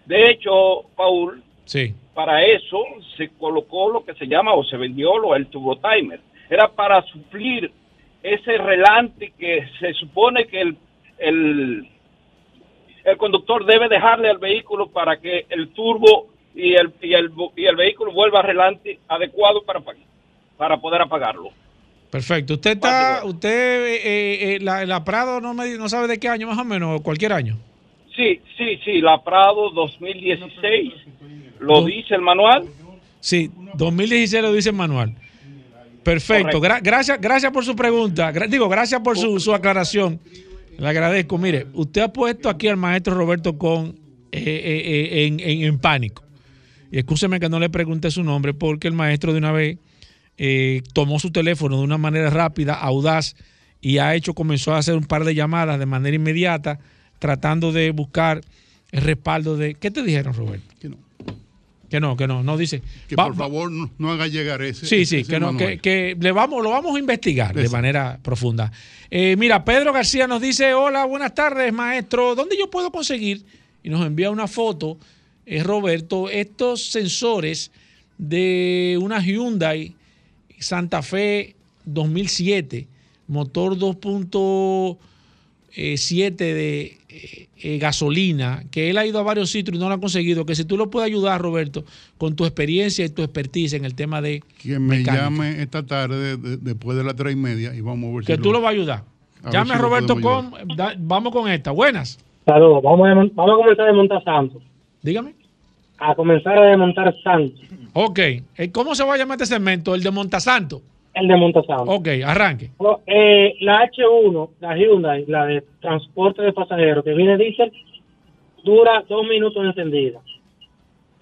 De hecho, Paul, Sí. para eso se colocó lo que se llama o se vendió lo el turbo timer. Era para suplir ese relante que se supone que el, el, el conductor debe dejarle al vehículo para que el turbo y el, y el, y el vehículo vuelva a relante adecuado para, pa- para poder apagarlo. Perfecto. Usted está, usted, eh, eh, la, la Prado no, me, no sabe de qué año más o menos, cualquier año. Sí, sí, sí, la Prado 2016, lo dice el manual. Sí, 2016 lo dice el manual. Perfecto. Gra- gracias, gracias por su pregunta. Gra- digo, gracias por su, su aclaración. Le agradezco. Mire, usted ha puesto aquí al maestro Roberto con eh, eh, eh, en, en- en pánico. Y escúcheme que no le pregunté su nombre porque el maestro de una vez eh, tomó su teléfono de una manera rápida, audaz, y ha hecho, comenzó a hacer un par de llamadas de manera inmediata, tratando de buscar el respaldo de. ¿Qué te dijeron, Roberto? Que no. Que no, que no, no dice. Que Va- por favor no, no haga llegar ese. Sí, sí, ese que, no, que, que le vamos, lo vamos a investigar de manera profunda. Eh, mira, Pedro García nos dice, hola, buenas tardes, maestro. ¿Dónde yo puedo conseguir? Y nos envía una foto, eh, Roberto, estos sensores de una Hyundai Santa Fe 2007, motor 2.7 de eh, eh, gasolina, que él ha ido a varios sitios y no lo ha conseguido, que si tú lo puedes ayudar, Roberto, con tu experiencia y tu expertise en el tema de Que me mecánica. llame esta tarde, de- después de las tres y media, y vamos a ver que si tú lo vas a ayudar. A Llame si a lo Roberto con, da- vamos con esta. Buenas. Saludos, vamos a, vamos a comenzar a desmontar Santos. Dígame. A comenzar a desmontar Santos. Ok. Eh, ¿Cómo se va a llamar este segmento? El de Montasanto. El de Montasanto. Ok, arranque. No, eh, la H1, la Hyundai, la de transporte de pasajeros, que viene diésel, dura dos minutos encendida.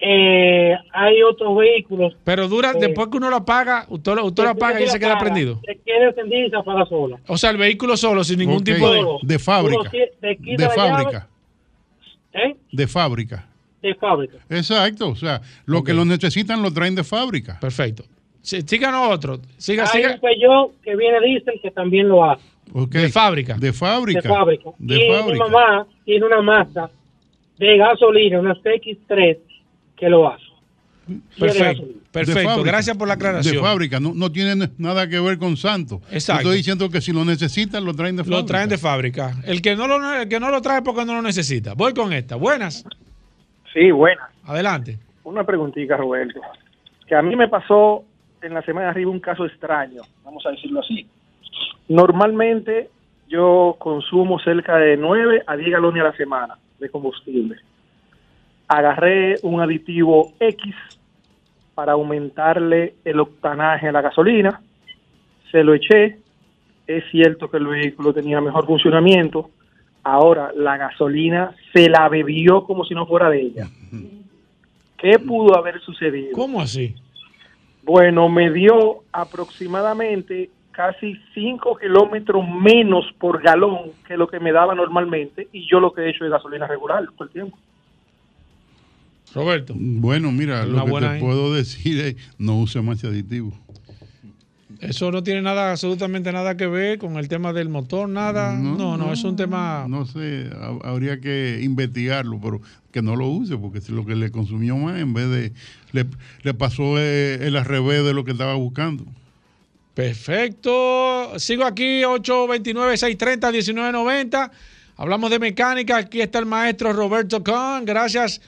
eh, hay otros vehículos. Pero dura, Eh, después que uno lo apaga, usted, lo- usted lo apaga y se queda prendido. Se queda encendido y se apaga sola. O sea, el vehículo solo, sin ningún tipo de... De fábrica. Uno quita De la llave, fábrica. ¿eh? De fábrica. De fábrica. Exacto. O sea, lo que lo necesitan lo traen de fábrica. Perfecto. Sí, síganos otro. Siga, Hay siga. un Peugeot que viene diésel que también lo hace. De fábrica. De fábrica. De fábrica. De y mi mamá tiene una Mazda de gasolina, una CX3, que lo hace. Perfecto. Perfecto. fábrica. Gracias por la aclaración. De fábrica, no, no tiene nada que ver con Santo. Exacto. Estoy diciendo que si lo necesitan, lo traen de fábrica. Lo traen de fábrica. El que no lo, el que no lo trae porque no lo necesita. Voy con esta. Buenas. Sí, buena. Adelante. Una preguntita, Roberto. Que a mí me pasó en la semana de arriba un caso extraño, vamos a decirlo así. Normalmente yo consumo cerca de 9 a 10 galones a la semana de combustible. Agarré un aditivo X para aumentarle el octanaje a la gasolina. Se lo eché. Es cierto que el vehículo tenía mejor funcionamiento. Ahora la gasolina se la bebió como si no fuera de ella. ¿Qué pudo haber sucedido? ¿Cómo así? Bueno, me dio aproximadamente casi 5 kilómetros menos por galón que lo que me daba normalmente y yo lo que he hecho es gasolina regular todo el tiempo. Roberto. Bueno, mira, lo que te ahí. puedo decir es no use más aditivo. Eso no tiene nada, absolutamente nada que ver con el tema del motor, nada. No, no, es un tema. No sé, ha- habría que investigarlo, pero que no lo use, porque si lo que le consumió más, en vez de. Le, le pasó eh, el al revés de lo que estaba buscando. Perfecto. Sigo aquí, 829-630-1990. Hablamos de mecánica. Aquí está el maestro Roberto Kahn. Gracias.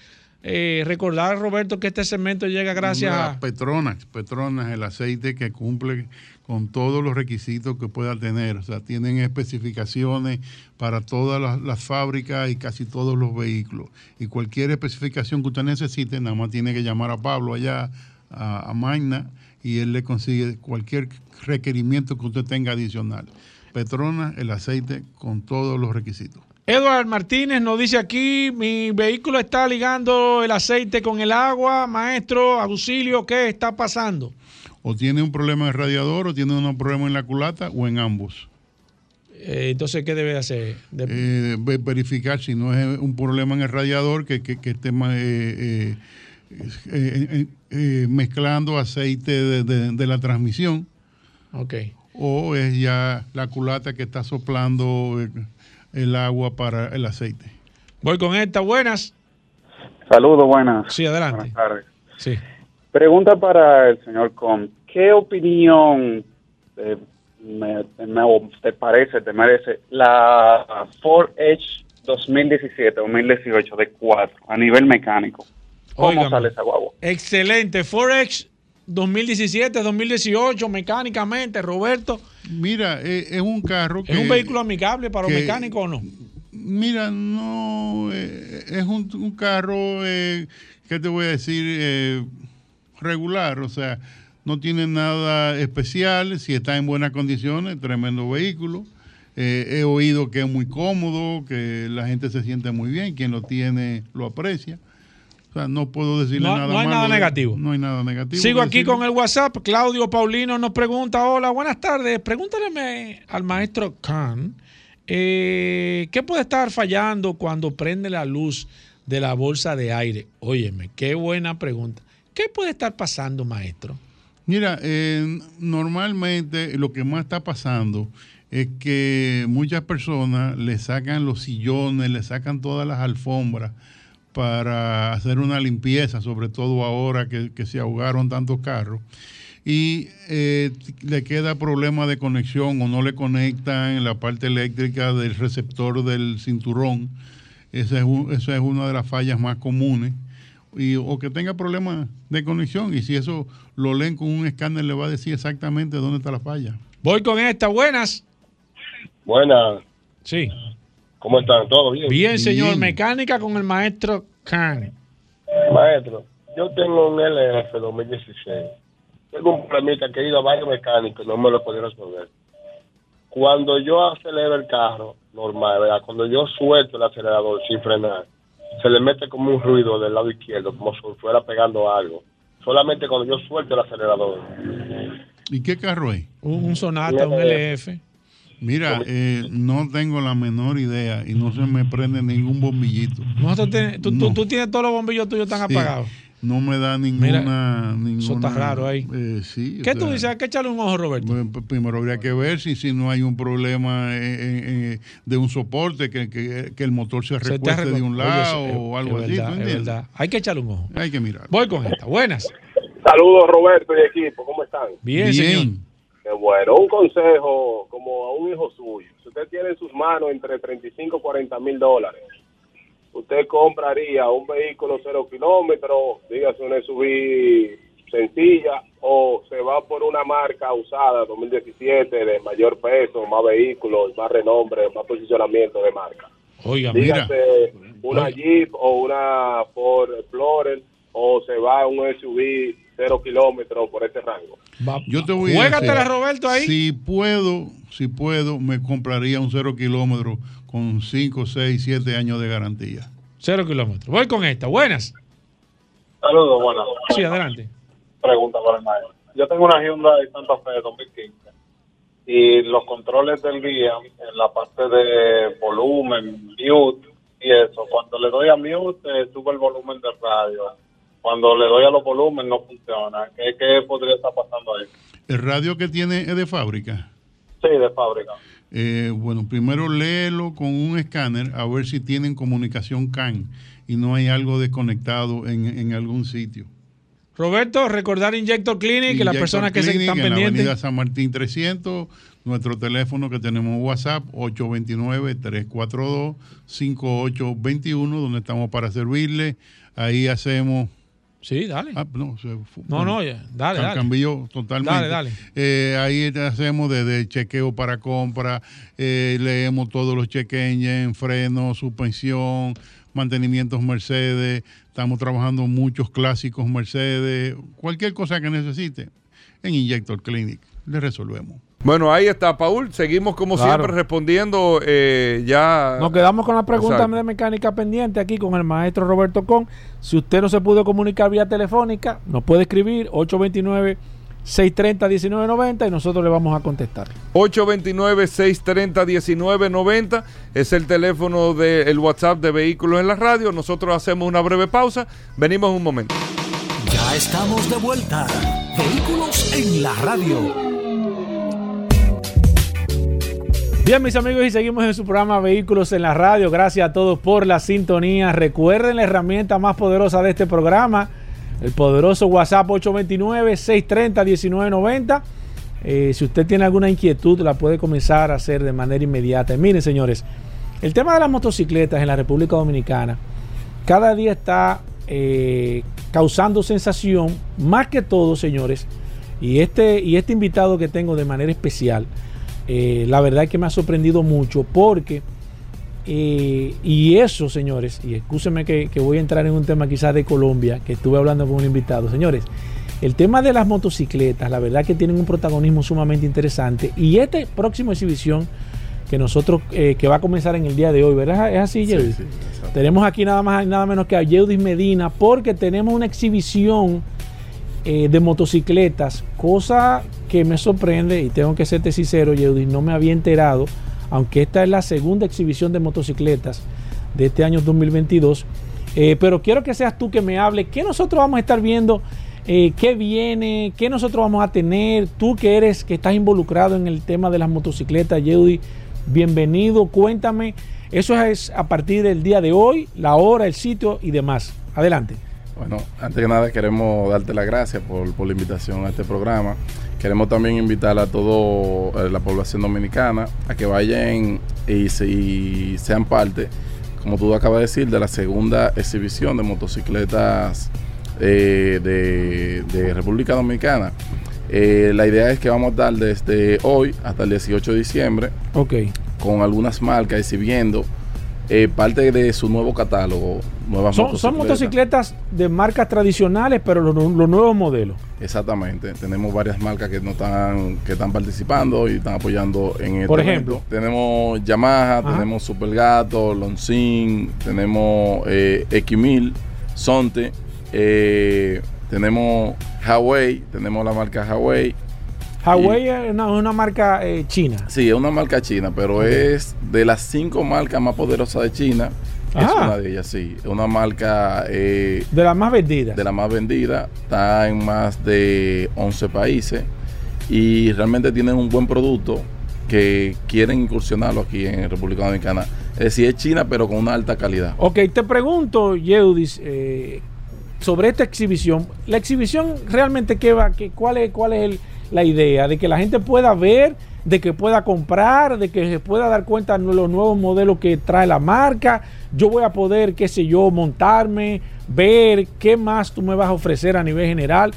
Eh, recordar, Roberto, que este segmento llega gracias a. Petronas, Petronas, el aceite que cumple con todos los requisitos que pueda tener. O sea, tienen especificaciones para todas las, las fábricas y casi todos los vehículos. Y cualquier especificación que usted necesite, nada más tiene que llamar a Pablo allá, a, a Magna, y él le consigue cualquier requerimiento que usted tenga adicional. Petronas, el aceite con todos los requisitos. Edward Martínez nos dice aquí, mi vehículo está ligando el aceite con el agua, maestro, auxilio, ¿qué está pasando? O tiene un problema en el radiador, o tiene un problema en la culata, o en ambos. Eh, entonces, ¿qué debe hacer? De- eh, ve- verificar si no es un problema en el radiador que, que- que esté eh, eh, mezclando aceite de, de- de la transmisión ok. o es ya la culata que está soplando el agua para el aceite. Voy con esta, buenas. Saludos, buenas. Sí, adelante. Buenas tardes. Sí. Pregunta para el señor Com. ¿Qué opinión eh, me, me- te parece, te merece la Ford Edge 2017-2018 de 4 a nivel mecánico? ¿Cómo Óigame. sale esa guagua? Excelente. Forex 2017, 2018, mecánicamente, Roberto. Mira, eh, es un carro que... ¿Es un vehículo amigable para los mecánicos o no? Mira, no, eh, es un, un carro, eh, ¿qué te voy a decir? Eh, regular, o sea, no tiene nada especial, si está en buenas condiciones, tremendo vehículo. Eh, he oído que es muy cómodo, que la gente se siente muy bien, quien lo tiene lo aprecia. O sea, no puedo decirle No- nada no hay malo nada negativo. No hay nada negativo. Sigo aquí decirle. con el WhatsApp. Claudio Paulino nos pregunta: Hola, buenas tardes. Pregúntale al maestro Khan eh, qué puede estar fallando cuando prende la luz de la bolsa de aire. Óyeme, qué buena pregunta. ¿Qué puede estar pasando, maestro? Mira, eh, normalmente lo que más está pasando es que muchas personas le sacan los sillones, le sacan todas las alfombras para hacer una limpieza, sobre todo ahora que, que se ahogaron tantos carros. Y eh, le queda problema de conexión o no le conectan la parte eléctrica del receptor del cinturón. Esa es, un- esa es una de las fallas más comunes y, o que tenga problemas de conexión. Y si eso lo leen con un escáner, le va a decir exactamente dónde está la falla. Voy con esta. Buenas. Buenas. Sí. ¿Cómo están? ¿Todo bien? Bien, señor. Mecánica con el maestro Khan. Maestro, yo tengo un LF 2016. Tengo un problemita que he ido a varios mecánicos y no me lo he podido resolver. Cuando yo acelero el carro, normal, ¿verdad? Cuando yo suelto el acelerador sin frenar, se le mete como un ruido del lado izquierdo, como si fuera pegando algo. Solamente cuando yo suelto el acelerador. ¿Y qué carro es? Un, un Sonata, un LF. Mira, eh, no tengo la menor idea y no se me prende ningún bombillito. Nosotros ten- tú, tú- No. tú tienes todos los bombillos tuyos tan Sí, apagados. No me da ninguna. ninguna eso está raro ahí. eh, sí, ¿Qué tú sea, dices? Hay que echarle un ojo, Roberto. Primero habría que ver si, si no hay un problema eh, de un soporte, que, que- que el motor se Se te recueste de un Oye, lado es- o algo es así. verdad, ¿tú es verdad. Hay que echarle un ojo. Hay que mirar. Voy con esta. Buenas. Saludos Roberto y equipo, ¿cómo están? Bien, señor. Qué bueno, un consejo como a un hijo suyo. Si usted tiene en sus manos entre 35 y 40 mil dólares, usted compraría un vehículo cero kilómetros, dígase una SUV sencilla, o se va por una marca usada 2017 de mayor peso, más vehículos, más renombre, más posicionamiento de marca. Oiga, mira. Dígase una Jeep o una Ford Explorer, o se va a un SUV cero kilómetros por ese rango. Yo te voy a Juégatela, decir, Roberto, ahí. Si puedo, si puedo, me compraría un cero kilómetro con 5, 6, 7 años de garantía. Cero kilómetros. Voy con esta. Buenas. Saludos, buenas. Sí, adelante. Pregunta para el maestro. Yo tengo una Hyundai Santa Fe de 2015 y los controles del guía en la parte de volumen, mute y eso, cuando le doy a mute eh, sube el volumen del radio. Cuando le doy a los volúmenes no funciona. ¿Qué, qué podría estar pasando ahí? ¿El radio que tiene es de fábrica? Sí, de fábrica. Eh, bueno, primero léelo con un escáner a ver si tienen comunicación CAN y no hay algo desconectado en, en algún sitio. Roberto, recordar Injector Clinic, que las Injector personas que se están en la pendientes. avenida San Martín 300, nuestro teléfono que tenemos WhatsApp 829-342-5821, donde estamos para servirle. Ahí hacemos... Sí, dale. Ah, no, se No, no, ya, dale, dale. Cambió totalmente. Dale, dale. Eh, ahí hacemos desde chequeo para compra, eh, leemos todos los check engine, freno, suspensión, mantenimientos Mercedes, estamos trabajando muchos clásicos Mercedes, cualquier cosa que necesite, en Injector Clinic le resolvemos. Bueno, ahí está, Paul. Seguimos como Claro. siempre respondiendo eh, ya. Nos quedamos con la pregunta Exacto. de mecánica pendiente aquí con el maestro Roberto Con. Si usted no se pudo comunicar vía telefónica, nos puede escribir 829-630-1990 y nosotros le vamos a contestar. 829-630-1990 es el teléfono del WhatsApp de Vehículos en la Radio. Nosotros hacemos una breve pausa. Venimos en un momento. Ya estamos de vuelta. Vehículos en la radio. Bien, mis amigos, y seguimos en su programa Vehículos en la Radio. Gracias a todos por la sintonía. Recuerden la herramienta más poderosa de este programa, el poderoso WhatsApp 829-630-1990. Eh, si usted tiene alguna inquietud, la puede comenzar a hacer de manera inmediata. Y miren, señores, el tema de las motocicletas en la República Dominicana cada día está eh, causando sensación, más que todo, señores. Y este, y este invitado que tengo de manera especial, eh, la verdad es que me ha sorprendido mucho porque, eh, y eso, señores, y escúsenme que, que voy a entrar en un tema quizás de Colombia, que estuve hablando con un invitado, señores, el tema de las motocicletas, la verdad que tienen un protagonismo sumamente interesante y esta próxima exhibición que nosotros, eh, que va a comenzar en el día de hoy, ¿verdad? ¿Es así, Yeudis? tenemos aquí nada más y nada menos que a Yeudis Medina porque tenemos una exhibición eh, de motocicletas, cosa que me sorprende y tengo que serte sincero, Yeudis, no me había enterado, aunque esta es la segunda exhibición de motocicletas de este año 2022, eh, pero quiero que seas tú que me hable, ¿qué nosotros vamos a estar viendo? Eh, ¿Qué viene? ¿Qué nosotros vamos a tener? Tú que eres, que estás involucrado en el tema de las motocicletas, Yeudis, bienvenido, cuéntame. Eso es a partir del día de hoy, la hora, el sitio y demás. Adelante. Bueno, antes que nada queremos darte las gracias por, por la invitación a este programa. Queremos también invitar a toda la población dominicana a que vayan y, se- y sean parte, como tú acabas de decir, de la segunda exhibición de motocicletas eh, de, de República Dominicana. Eh, la idea es que vamos a estar desde hoy hasta el 18 de diciembre Ok. con algunas marcas exhibiendo eh, parte de su nuevo catálogo, nuevas Son, son motocicletas de marcas tradicionales, pero los, los nuevos modelos. Exactamente. Tenemos varias marcas que no están que están participando y están apoyando en este Por evento. ejemplo. Tenemos Yamaha, Ajá. tenemos Supergato, Longsin, tenemos eh, X1000, Sonte, eh, tenemos Huawei, tenemos la marca Huawei. Huawei es una, una marca eh, china. Sí, es una marca china, pero es de las cinco marcas más poderosas de China. Es Ajá. una de ellas, sí. Es una marca eh, De las más vendidas. de la más vendida, está en más de 11 países y realmente tienen un buen producto que quieren incursionarlo aquí en República Dominicana. Es decir, es China, pero con una alta calidad. Ok, te pregunto, Yeudis, eh, sobre esta exhibición. La exhibición realmente, ¿qué va? ¿Qué, ¿Cuál es, cuál es el- la idea? ¿De que la gente pueda ver, de que pueda comprar, de que se pueda dar cuenta de los nuevos modelos que trae la marca? Yo voy a poder, qué sé yo, montarme, ver qué más tú me vas a ofrecer a nivel general.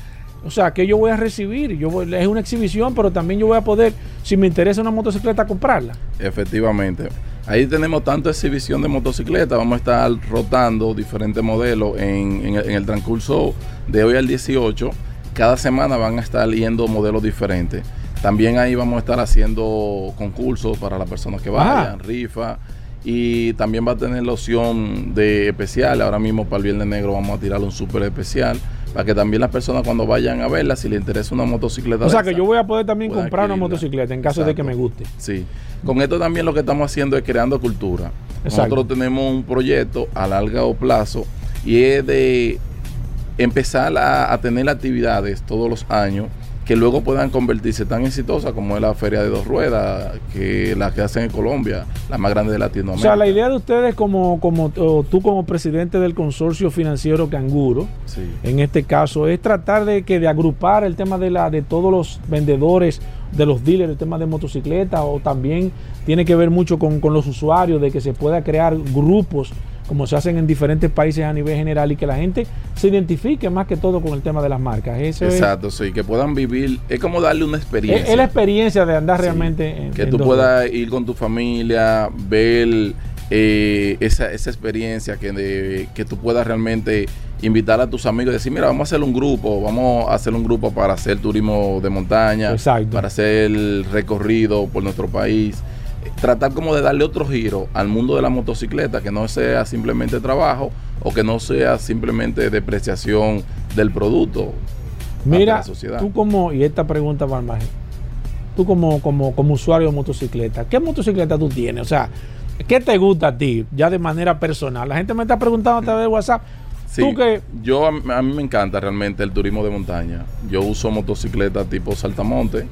O sea, que yo voy a recibir. Yo voy- es una exhibición, pero también yo voy a poder, si me interesa una motocicleta, comprarla. Efectivamente. Ahí tenemos tanto exhibición de motocicletas, vamos a estar rotando diferentes modelos en, en en el transcurso de hoy al 18. Cada semana van a estar yendo modelos diferentes. También ahí vamos a estar haciendo concursos para las personas que vayan, rifa. Y también va a tener la opción de especial. Ahora mismo para el Viernes Negro vamos a tirar un súper especial. Para que también las personas cuando vayan a verla, si les interesa una motocicleta. O sea, que esa, yo voy a poder también comprar una motocicleta en caso de que me guste. Sí. Con esto también lo que estamos haciendo es creando cultura. Exacto. Nosotros tenemos un proyecto a largo plazo y es de empezar a, a tener actividades todos los años que luego puedan convertirse tan exitosas como es la feria de dos ruedas, que la que hacen en Colombia, la más grande de O Latinoamérica. sea, la idea de ustedes como, como o tú como presidente del consorcio financiero Canguro, Sí. en este caso, es tratar de que de agrupar el tema de la de todos los vendedores, de los dealers, el tema de motocicletas, o también tiene que ver mucho con, con los usuarios, de que se pueda crear grupos como se hacen en diferentes países a nivel general y que la gente se identifique más que todo con el tema de las marcas. Eso es- Exacto, sí, que puedan vivir, es como darle una es, experiencia. es la experiencia de andar Sí. realmente en, que en tú puedas ir con tu familia, ver eh, esa, esa experiencia, que, de- que tú puedas realmente invitar a tus amigos y decir, mira, vamos a hacer un grupo, vamos a hacer un grupo para hacer turismo de montaña, Exacto. para hacer el recorrido por nuestro país. Tratar como de darle otro giro al mundo de la motocicleta, que no sea simplemente trabajo o que no sea simplemente depreciación del producto. Mira, la sociedad. tú como, y esta pregunta va al margen, tú como, como, como usuario de motocicleta, ¿qué motocicleta tú tienes? O sea, ¿qué te gusta a ti ya de manera personal? La gente me está preguntando a través de WhatsApp. Sí, Tú que yo a, mí- me encanta realmente el turismo de montaña. Yo uso motocicleta tipo saltamonte,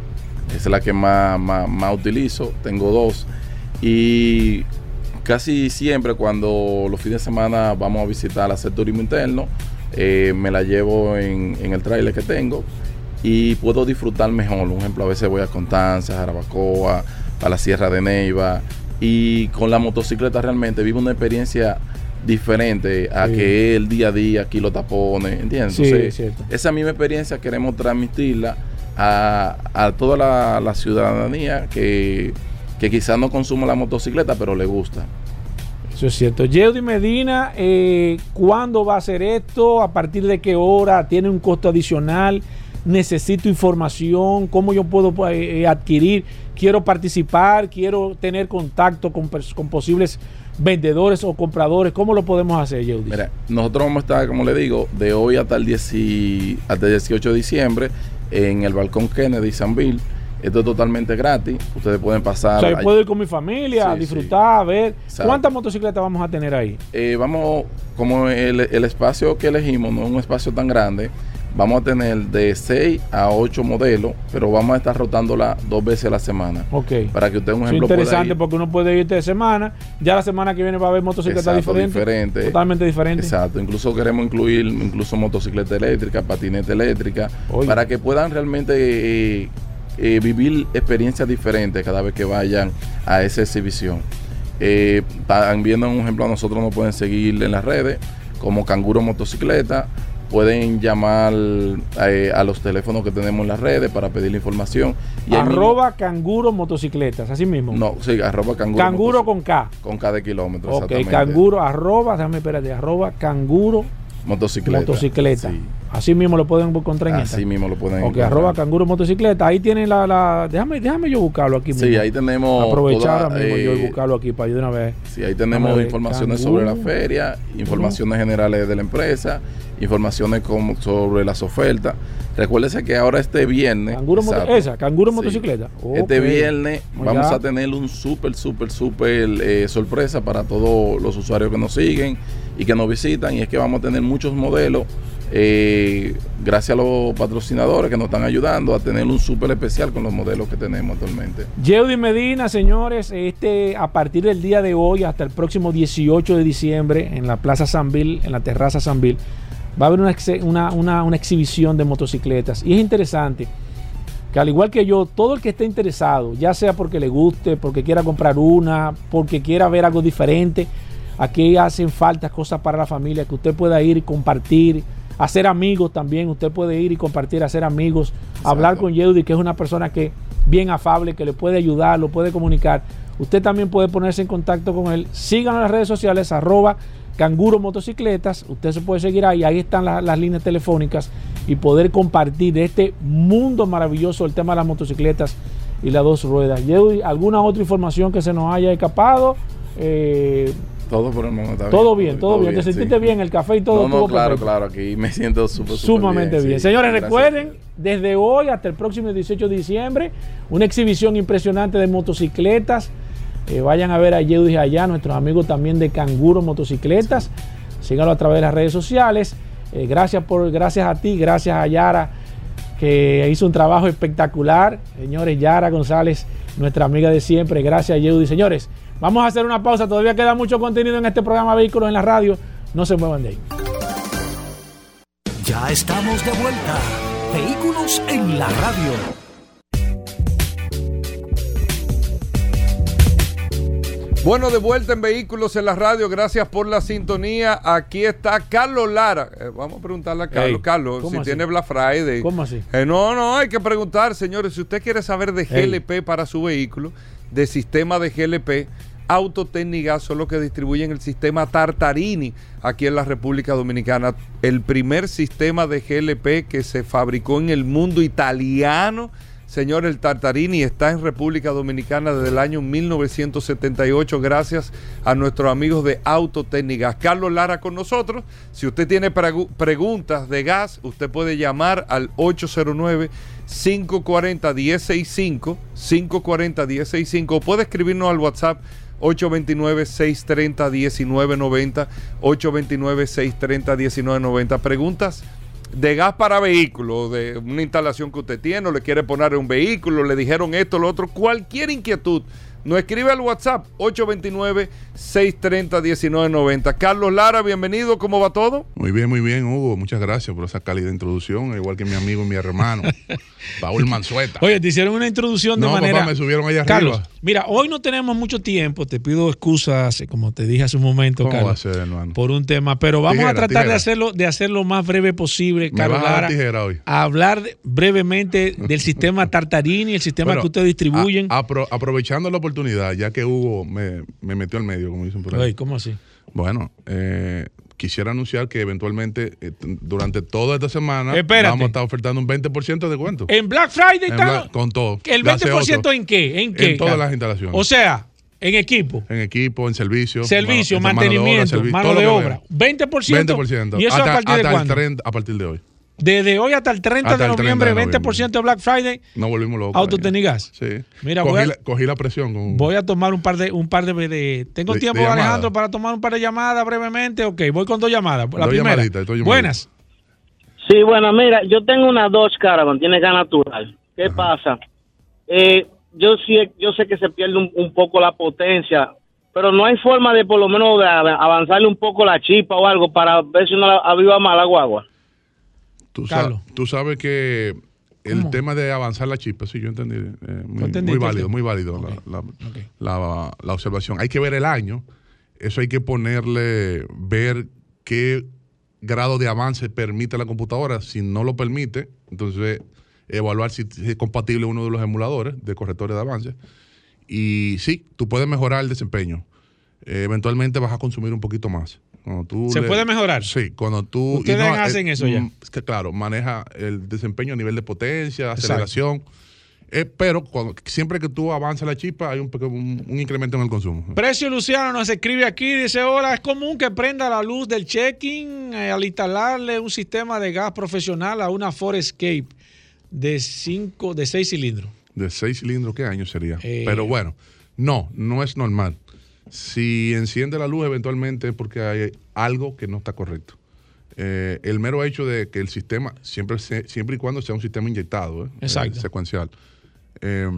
es la que más, más, más utilizo, tengo dos. Y casi siempre cuando los fines de semana vamos a visitar, a hacer turismo interno, eh, me la llevo en, en el trailer que tengo y puedo disfrutar mejor. Un ejemplo, a veces voy a Constanza, Jarabacoa, a la Sierra de Neiva y con la motocicleta realmente vivo una experiencia diferente a Sí. que el día a día, aquí los tapones, ¿entiendes? Sí, Entonces, es cierto. esa misma experiencia queremos transmitirla a, a toda la, la ciudadanía que, que quizás no consuma la motocicleta, pero le gusta. Eso es cierto. Yeudi Medina, eh, ¿cuándo va a hacer esto? ¿A partir de qué hora? ¿Tiene un costo adicional? ¿Necesito información? ¿Cómo yo puedo pues, eh, adquirir? ¿Quiero participar? ¿Quiero tener contacto con, posibles vendedores o compradores? ¿Cómo lo podemos hacer, Yeudi? Mira, nosotros vamos a estar, como le digo, de hoy hasta el, 10 y- hasta el 18 de diciembre en el balcón Kennedy, San Bill. Esto es totalmente gratis. Ustedes pueden pasar. o sea, yo puedo ir con mi familia, a Sí, disfrutar, a ver. Exacto. ¿Cuántas motocicletas vamos a tener ahí? Eh, vamos, como el, el espacio que elegimos no es un espacio tan grande, vamos a tener de 6 a 8 modelos, pero vamos a estar rotándola dos veces a la semana. Ok. Para que usted, un es ejemplo, pueda interesante ir- porque uno puede ir de semana, ya la semana que viene va a haber motocicletas diferentes. diferente. Totalmente diferentes. Exacto, incluso queremos incluir incluso motocicleta eléctrica, patineta eléctrica, Oye. para que puedan realmente eh, eh, vivir experiencias diferentes cada vez que vayan a esa exhibición. Eh, están viendo un ejemplo, a nosotros nos pueden seguir en las redes como Canguro Motocicleta pueden llamar eh, a los teléfonos que tenemos en las redes para pedir la información. Y Arroba canguro motocicletas, así mismo. no, sí, arroba canguro. Canguro con K. Con cada kilómetro, Ok, exactamente. canguro, arroba, déjame espérate, arroba canguro Motocicleta. motocicleta. Sí. Así mismo lo pueden encontrar en Así mismo lo pueden Ok, encontrar. arroba canguro motocicleta. Ahí tienen la, la- déjame, déjame yo buscarlo aquí. Sí, mismo. ahí tenemos Aprovechar toda, yo y eh, buscarlo aquí para yo de una vez. Sí, ahí tenemos informaciones canguro. sobre la feria, informaciones generales de la empresa, informaciones como sobre las ofertas. Recuérdese que ahora este viernes. Canguro esa, canguro sí, motocicleta. Este viernes Oiga. vamos a tener un súper, súper, súper eh, sorpresa para todos los usuarios que nos siguen y que nos visitan. Y es que vamos a tener muchos modelos. eh, gracias a los patrocinadores que nos están ayudando a tener un súper especial con los modelos que tenemos actualmente. Yeudi Medina, señores, este a partir del día de hoy hasta el próximo 18 de diciembre en la Plaza Sanville, en la terraza Sanville, va a haber una, una- una exhibición de motocicletas. Y es interesante que al igual que yo, todo el que esté interesado, ya sea porque le guste, porque quiera comprar una, porque quiera ver algo diferente, aquí hacen falta cosas para la familia, que usted pueda ir y compartir, hacer amigos también, usted puede ir y compartir, hacer amigos, hablar con Yeudi, que es una persona que bien afable, que le puede ayudar, lo puede comunicar. Usted también puede ponerse en contacto con él. Síganos en las redes sociales, arroba canguro motocicletas. Usted se puede seguir ahí, ahí están la- las líneas telefónicas y poder compartir de este mundo maravilloso el tema de las motocicletas y las dos ruedas. Yeudi, ¿alguna otra información que se nos haya escapado? Eh, Todo por el momento. está todo bien, todo, bien. ¿Te sí. sentiste bien? El café y todo. No, no, claro, perfecto. claro. Aquí me siento súper, súper Sumamente bien. sí. Señores, Gracias. recuerden, desde hoy hasta el próximo 18 de diciembre, una exhibición impresionante de motocicletas. Eh, vayan a ver a Yeudi allá, nuestros amigos también de Canguro Motocicletas. Síganlo a través de las redes sociales. Eh, gracias, por, gracias a ti, gracias a Yara, que hizo un trabajo espectacular. Señores, Yara González, nuestra amiga de siempre. Gracias, Yeudi. Señores, vamos a hacer una pausa. Todavía queda mucho contenido en este programa Vehículos en la Radio. No se muevan de ahí. Ya estamos de vuelta. Vehículos en la radio. Bueno, de vuelta en Vehículos en la Radio, gracias por la sintonía. Aquí está Carlos Lara. Eh, vamos a preguntarle a Carlos. Ey, Carlos, ¿cómo si así? tiene Black Friday. ¿Cómo así? Eh, no, no, hay que preguntar, señores. Si usted quiere saber de Ey. GLP para su vehículo, de sistema de GLP, Autotécnica son los que distribuyen el sistema Tartarini aquí en la República Dominicana. El primer sistema de GLP que se fabricó en el mundo italiano. Señor, el Tartarini está en República Dominicana desde el año 1978 gracias a nuestros amigos de Autotécnicas. Carlos Lara con nosotros. Si usted tiene pregu- preguntas de gas, usted puede llamar al 809 540 1065 540 1065 o puede escribirnos al WhatsApp 829-630-1990, 829-630-1990. Preguntas de gas para vehículos, de una instalación que usted tiene, o le quiere poner en un vehículo, le dijeron esto, lo otro, cualquier inquietud, nos escribe al WhatsApp 829-630-1990. Carlos Lara, bienvenido, ¿cómo va todo? Muy bien, muy bien, Hugo. Muchas gracias por esa cálida introducción, igual que mi amigo y mi hermano, Paul Manzueta. Oye, te hicieron una introducción de No, manera. papá, me subieron allá Carlos, arriba. Mira, hoy no tenemos mucho tiempo. Te pido excusas, como te dije hace un momento, ¿Cómo Carlos, va a ser, hermano? por un tema. Pero vamos a Tijera, tratar de hacerlo, de hacerlo lo más breve posible, Carlos a hoy. hablar brevemente del sistema Tartarini, el sistema Bueno, que ustedes distribuyen. a- apro- aprovechando la oportunidad, ya que Hugo me, me metió al medio, como dicen por ahí. Ay, ¿Cómo así? Bueno, eh, quisiera anunciar que eventualmente, eh, durante toda esta semana, Espérate. vamos a estar ofertando un 20% de descuento. En Black Friday En con todo. ¿El La 20% C8, en qué? ¿En qué? En todas las instalaciones. O sea, en equipo. en equipo, en servicio. Servicio, mano- mano de obra, mantenimiento, servi- mano de obra. vea. 20%. 20%. ¿Y eso hasta, a partir de hasta el cuándo? 30 a partir de hoy. Desde hoy hasta el 30 Hasta de el 30 de noviembre, noviembre. 20% de Black Friday. Nos volvimos locos. Autotecnigas. Sí. Mira, cogí, voy a- la, cogí la presión. Con, Voy a tomar un par de, un par de, de- tengo De- tiempo. Alejandro, para tomar un par de llamadas brevemente. Ok, voy con dos llamadas. La Dos primera. Buenas. Sí, bueno, mira, yo tengo una Dodge Caravan, tiene gas natural. ¿Qué pasa? Eh, yo sí, yo sé que se pierde un, un poco la potencia, pero no hay forma de por lo menos avanzarle un poco la chispa o algo para ver si no la aviva más la guagua. Tú, sa- tú sabes que el tema de avanzar la chispa, sí, yo entendí. eh, muy, válido, muy válido la, la- la- la observación. Hay que ver el año. Eso hay que ponerle, ver qué grado de avance permite la computadora. Si no lo permite, entonces evaluar si es compatible uno de los emuladores de correctores de avance. Y sí, tú puedes mejorar el desempeño. Eh, eventualmente vas a consumir un poquito más. Cuando tú ¿Se puede mejorar? Sí, cuando tú... Ustedes no, hacen eh, eso ya. mm, es que, claro, maneja el desempeño a nivel de potencia, aceleración. Eh, pero cuando, siempre que tú avanzas la chispa, hay un, pequeño- un, un incremento en el consumo. Precio Luciano nos escribe aquí, dice, hola, es común que prenda la luz del check-in eh, al instalarle un sistema de gas profesional a una Ford Escape de cinco, de 6 cilindros. De seis cilindros, ¿qué año sería? Eh. Pero bueno, no, no es normal. Si enciende la luz eventualmente es porque hay algo que no está correcto. Eh, el mero hecho de que el sistema, siempre, se- siempre y cuando sea un sistema inyectado, ¿eh? Eh, secuencial. Eh,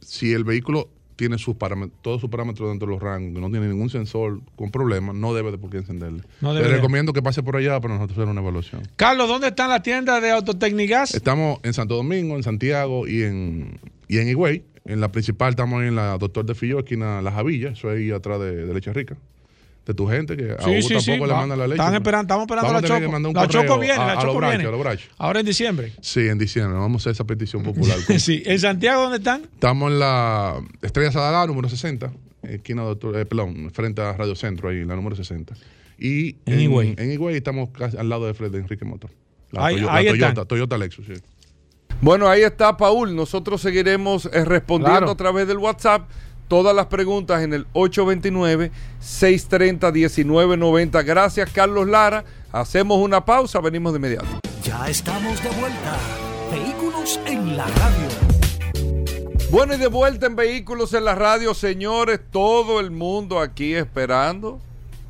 si el vehículo tiene sus todos sus parámetros dentro de los rangos, no tiene ningún sensor con problemas, no debe de por qué encenderle. No Le recomiendo que pase por allá para nosotros hacer una evaluación. Carlos, ¿dónde están las tiendas de Autotecnigas? Estamos en Santo Domingo, en Santiago y en, y en Higüey. En la principal estamos en la Doctor de Filló, esquina La Javilla, eso ahí atrás de, de Leche Rica. De tu gente, que a Sí, Hugo sí, tampoco sí. le mandan la leche. Están esperando, estamos esperando Vamos a la Choco. La Choco viene, a- la a Choco viene. a. Ahora en diciembre. Sí, en diciembre. Vamos a hacer esa petición popular. sí. ¿En Santiago dónde están? Estamos en la Estrella Sadalá, número 60, esquina Doctor, eh, perdón, frente a Radio Centro, ahí, la número 60. Y En en, Higüey. en Higüey estamos casi al lado de Fred de Enrique Motor. La, Ahí- Toyo- la ahí Toyota. Toyota Lexus, sí. Bueno, ahí está Paul. Nosotros seguiremos eh, respondiendo Claro. a través del WhatsApp todas las preguntas en el 829-630-1990. Gracias, Carlos Lara. Hacemos una pausa, venimos de inmediato. Ya estamos de vuelta. Vehículos en la radio. Bueno, y de vuelta en Vehículos en la Radio, señores, todo el mundo aquí esperando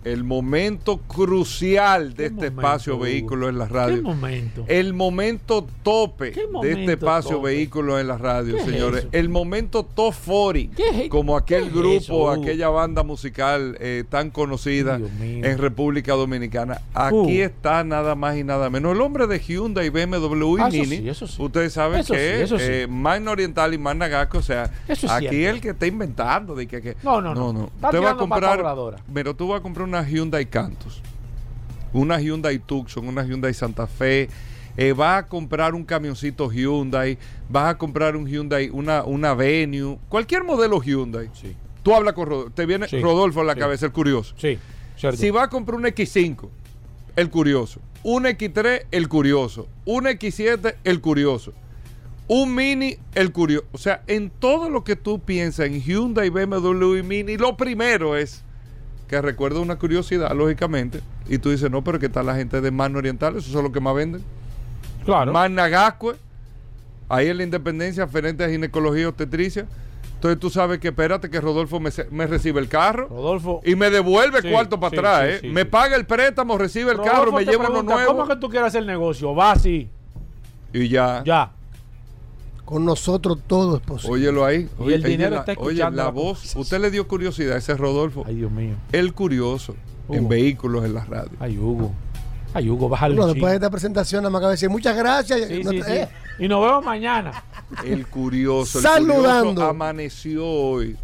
el momento crucial de este momento, espacio Hugo? Vehículos en la ¿Qué Radio. momento? El momento tope de este espacio tope? Vehículos en la Radio, ¿Qué es señores. eso? El momento top 40, ¿Qué es- como aquel qué es grupo, eso, aquella banda musical eh, tan conocida en República Dominicana. Aquí Hugo. está nada más y nada menos. El hombre de Hyundai, BMW y Ah, eso Mini. sí, eso sí. Ustedes saben Eso que sí, eso eh, Magna Oriental y Magna Gasco, o sea, Eso es aquí cierto. el que está inventando de que, que- No, no, no. Está Usted va a comprar, pero tú vas a comprar una Hyundai Cantus, una Hyundai Tucson, una Hyundai Santa Fe, eh, vas a comprar un camioncito Hyundai, vas a comprar un Hyundai, una, una Venue, cualquier modelo Hyundai. Tú hablas con Rodolfo, te viene Sí, Rodolfo en la sí. cabeza, el curioso. Sí, cierto. Si vas a comprar un X5, el curioso. Un X3, el curioso. Un X7, el curioso. Un Mini, el curioso. O sea, en todo lo que tú piensas en Hyundai, BMW y Mini, lo primero es que recuerda una curiosidad, lógicamente. Y tú dices, no, pero ¿qué tal la gente de Magna Oriental? Eso es lo que más venden. Claro. Magna Gascue, ahí en la Independencia, frente a ginecología y obstetricia. Entonces tú sabes que espérate que Rodolfo me, me recibe el carro Rodolfo. y me devuelve Sí, cuarto para sí, atrás, sí, ¿eh? me paga el préstamo, recibe el Rodolfo carro, me lleva uno pregunta, nuevo ¿Cómo que tú quieres hacer negocio? Va así. y ya. Ya. Con nosotros todo es posible. Óyelo ahí. Y Oye, el dinero la, está oye, escuchando la la voz. Usted le dio curiosidad a ese Rodolfo. Ay, Dios mío. El curioso en vehículos en la radio. Ay, Hugo. Ay, Hugo, bájale Bueno, después de esta presentación, nada más acaba de decir muchas gracias. Sí, No sí, sí. eh, Y nos vemos mañana. El curioso. El Saludando. curioso amaneció hoy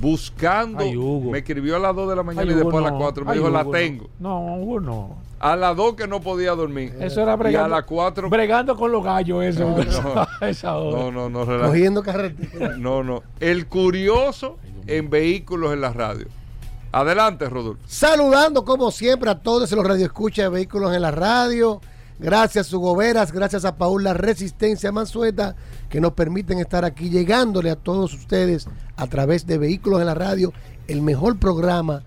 buscando. Ay, Hugo. Me escribió a las 2 de la mañana Ay, y después Hugo, a las no. 4. Me Ay, dijo, la Hugo, tengo. No, Hugo, no. A las 2 que no podía dormir. Eso era Y a bregando. las 4. Bregando con los gallos, eso. No, no. a esa hora. No, no, no, cogiendo carretera. No, no. El curioso en vehículos en la radio. Adelante, Rodolfo. Saludando como siempre a todos los radioescuchas de vehículos en la radio. Gracias Hugo Veras, gracias a Paul La Resistencia Mansueta que nos permiten estar aquí llegándole a todos ustedes a través de Vehículos en la Radio, el mejor programa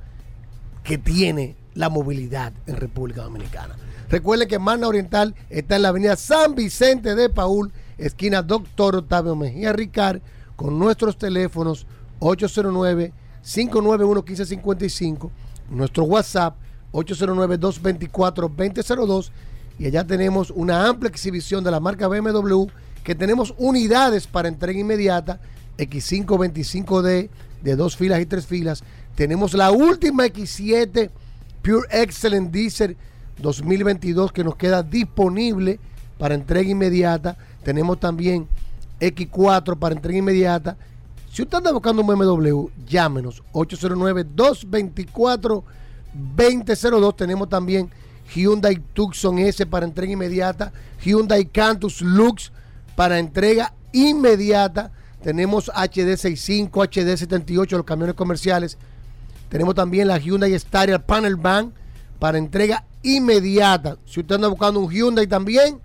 que tiene la movilidad en República Dominicana. Recuerden que Magna Oriental está en la avenida San Vicente de Paul, esquina Doctor Octavio Mejía Ricard, con nuestros teléfonos 809-591-1555, nuestro WhatsApp 809-224-2002 y allá tenemos una amplia exhibición de la marca BMW que tenemos unidades para entrega inmediata X5 25D de dos filas y tres filas. Tenemos la última X7 Pure Excellent Diesel 2022 que nos queda disponible para entrega inmediata. Tenemos también X4 para entrega inmediata. Si usted anda buscando un BMW, llámenos 809-224-2002. Tenemos también Hyundai Tucson S para entrega inmediata, Hyundai Cantus Lux para entrega inmediata. Tenemos HD65, HD78, los camiones comerciales. Tenemos también la Hyundai Staria Panel Van para entrega inmediata. Si usted anda buscando un Hyundai también,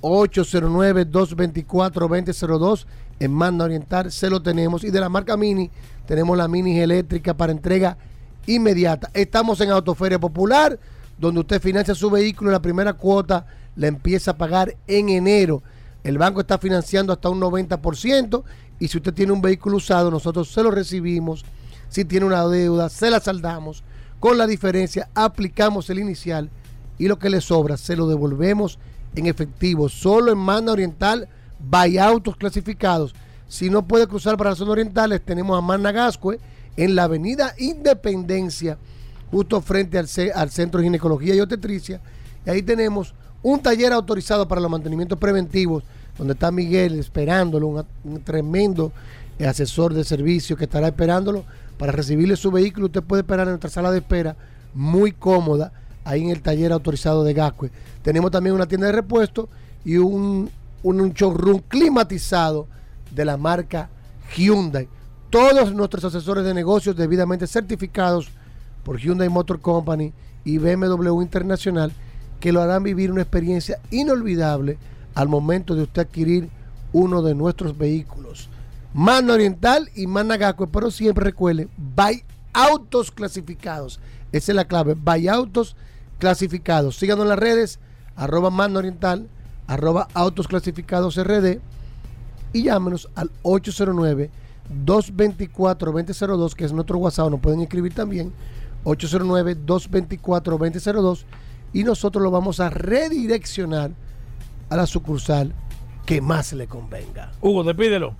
809-224-2002 en Manda Oriental se lo tenemos. Y de la marca Mini, tenemos la Mini eléctrica para entrega inmediata. Estamos en Autoferia Popular, donde usted financia su vehículo la primera cuota la empieza a pagar en enero. El banco está financiando hasta un 90% y si usted tiene un vehículo usado, nosotros se lo recibimos. Si tiene una deuda, se la saldamos. Con la diferencia, aplicamos el inicial y lo que le sobra se lo devolvemos en efectivo. Solo en Manda Oriental, by autos clasificados. Si no puede cruzar para las zonas orientales, tenemos a Managascue en la avenida Independencia, justo frente al, ce- al Centro de Ginecología y Obstetricia. Y ahí tenemos un taller autorizado para los mantenimientos preventivos, donde está Miguel esperándolo, un, un tremendo eh, asesor de servicio que estará esperándolo para recibirle su vehículo. Usted puede esperar en nuestra sala de espera, muy cómoda, ahí en el taller autorizado de Gascue. Tenemos también una tienda de repuesto y un, un, un showroom climatizado de la marca Hyundai. Todos nuestros asesores de negocios debidamente certificados por Hyundai Motor Company y BMW Internacional que lo harán vivir una experiencia inolvidable al momento de usted adquirir uno de nuestros vehículos. Mano Oriental y Managacue, pero siempre recuerde, by autos clasificados. Esa es la clave, by autos clasificados. Síganos en las redes, arroba Mano Oriental, arroba autos clasificados RD y llámenos al 809-224-2002, que es nuestro WhatsApp, nos pueden escribir también, 809-224-2002, y nosotros lo vamos a redireccionar a la sucursal que más le convenga. Hugo, despídelo.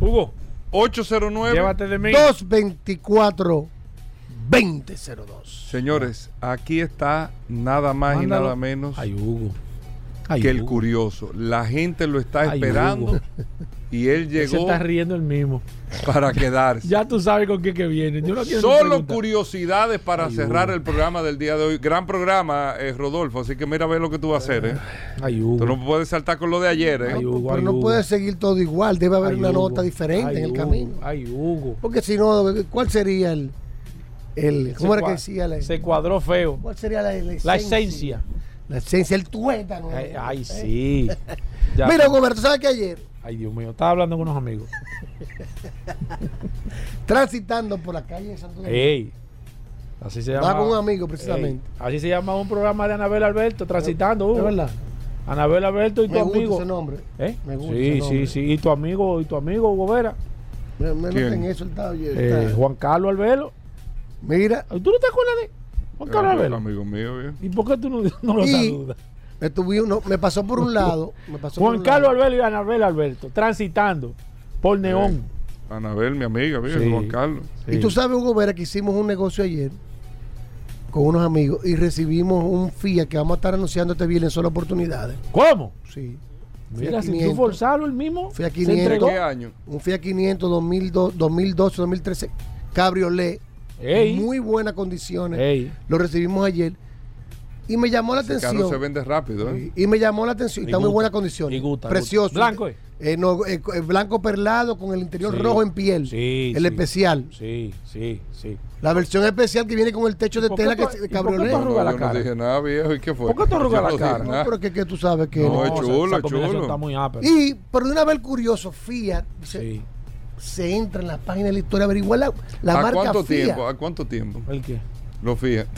Hugo. 809 Llévate de mí. 224 2002. Señores, aquí está nada más Mándalo. y nada menos Ay, Hugo. Ay, que el curioso. La gente lo está Ay, esperando Hugo. y él Se llegó está riendo el mismo. para quedarse. Ya tú sabes con qué que viene. Yo no Solo curiosidades para Ay, cerrar Hugo. el programa del día de hoy. Gran programa, eh, Rodolfo. Así que mira a ver lo que tú vas a hacer. ¿eh? Ay, Hugo. Tú no puedes saltar con lo de ayer. ¿eh? Ay, Hugo, Pero ay, no Hugo. puede seguir todo igual, debe haber Ay, una Hugo. nota diferente Ay, en el Hugo. camino. Ay, Hugo. Porque si no, ¿cuál sería el, el ¿cómo Se era que decía la, Se cuadró feo. ¿Cuál sería la, la La esencia. La esencia, el tuétano. Ay, ay, ¿Eh? sí. Mira, Goberto, ¿sabes que ayer, Ay, Dios mío. Estaba hablando con unos amigos. transitando por la calle de Santo Domingo, Ey. Así se llama. Estaba con un amigo, precisamente. Ey, Así se llama un programa de Anabel Alberto, transitando. ¿Es Hugo. verdad? Anabel Alberto y tu Me gusta amigo. ese nombre. ¿Eh? Me gusta sí, ese sí, nombre. sí. Y tu amigo, y tu amigo Hugo Vera. Me, me ¿Quién? noten eso, está, oye, Eh, Juan Carlos Albelo. Mira, ¿Tú no te acuerdas de Juan Carlos Era Albelo? amigo mío. ¿eh? ¿Y por qué tú no, no lo Y- saludas? Me, tuve uno- me pasó por un lado. Me pasó por Juan Carlos. Albelo y Anabel Alberto, transitando por Neón. Anabel, mi amiga, mira, Sí. Juan Carlos. Y tú sabes, Hugo Vera, que hicimos un negocio ayer con unos amigos y recibimos un FIA que vamos a estar anunciando este viernes solo oportunidades. ¿Cómo? Sí. Mira, Fiat si tú 500. forzarlo el mismo, Fiat se 500. entregó. ¿Qué año? Un Fiat 500 2002, 2012, 2013 cabriolet. Ey. Muy buenas condiciones. Ey. Lo recibimos ayer. Y me llamó la Ese atención. carro se vende rápido. ¿eh? Y me llamó la atención. Y Está muy gusta, buena condición. y gusta, Precioso. gusta. ¿Blanco es? Eh, no, eh, eh, blanco perlado con el interior Sí. rojo en piel. Sí, el sí. especial. Sí, sí, sí. La versión especial que viene con el techo de ¿Por qué tela tú- que y de por qué cabriolet. No, la cara? no dije nada, viejo. ¿Y qué fue? ¿Por qué tú arrugas Yo la cara? No, pero que, que tú sabes que. No, es chulo, es chulo. Está muy ápera. Y, pero de una vez curioso, Fiat se, Sí. se entra en la página de la historia, averigua la, la ¿A marca cuánto Fiat. tiempo? ¿A cuánto tiempo? ¿El qué? Lo fíjate.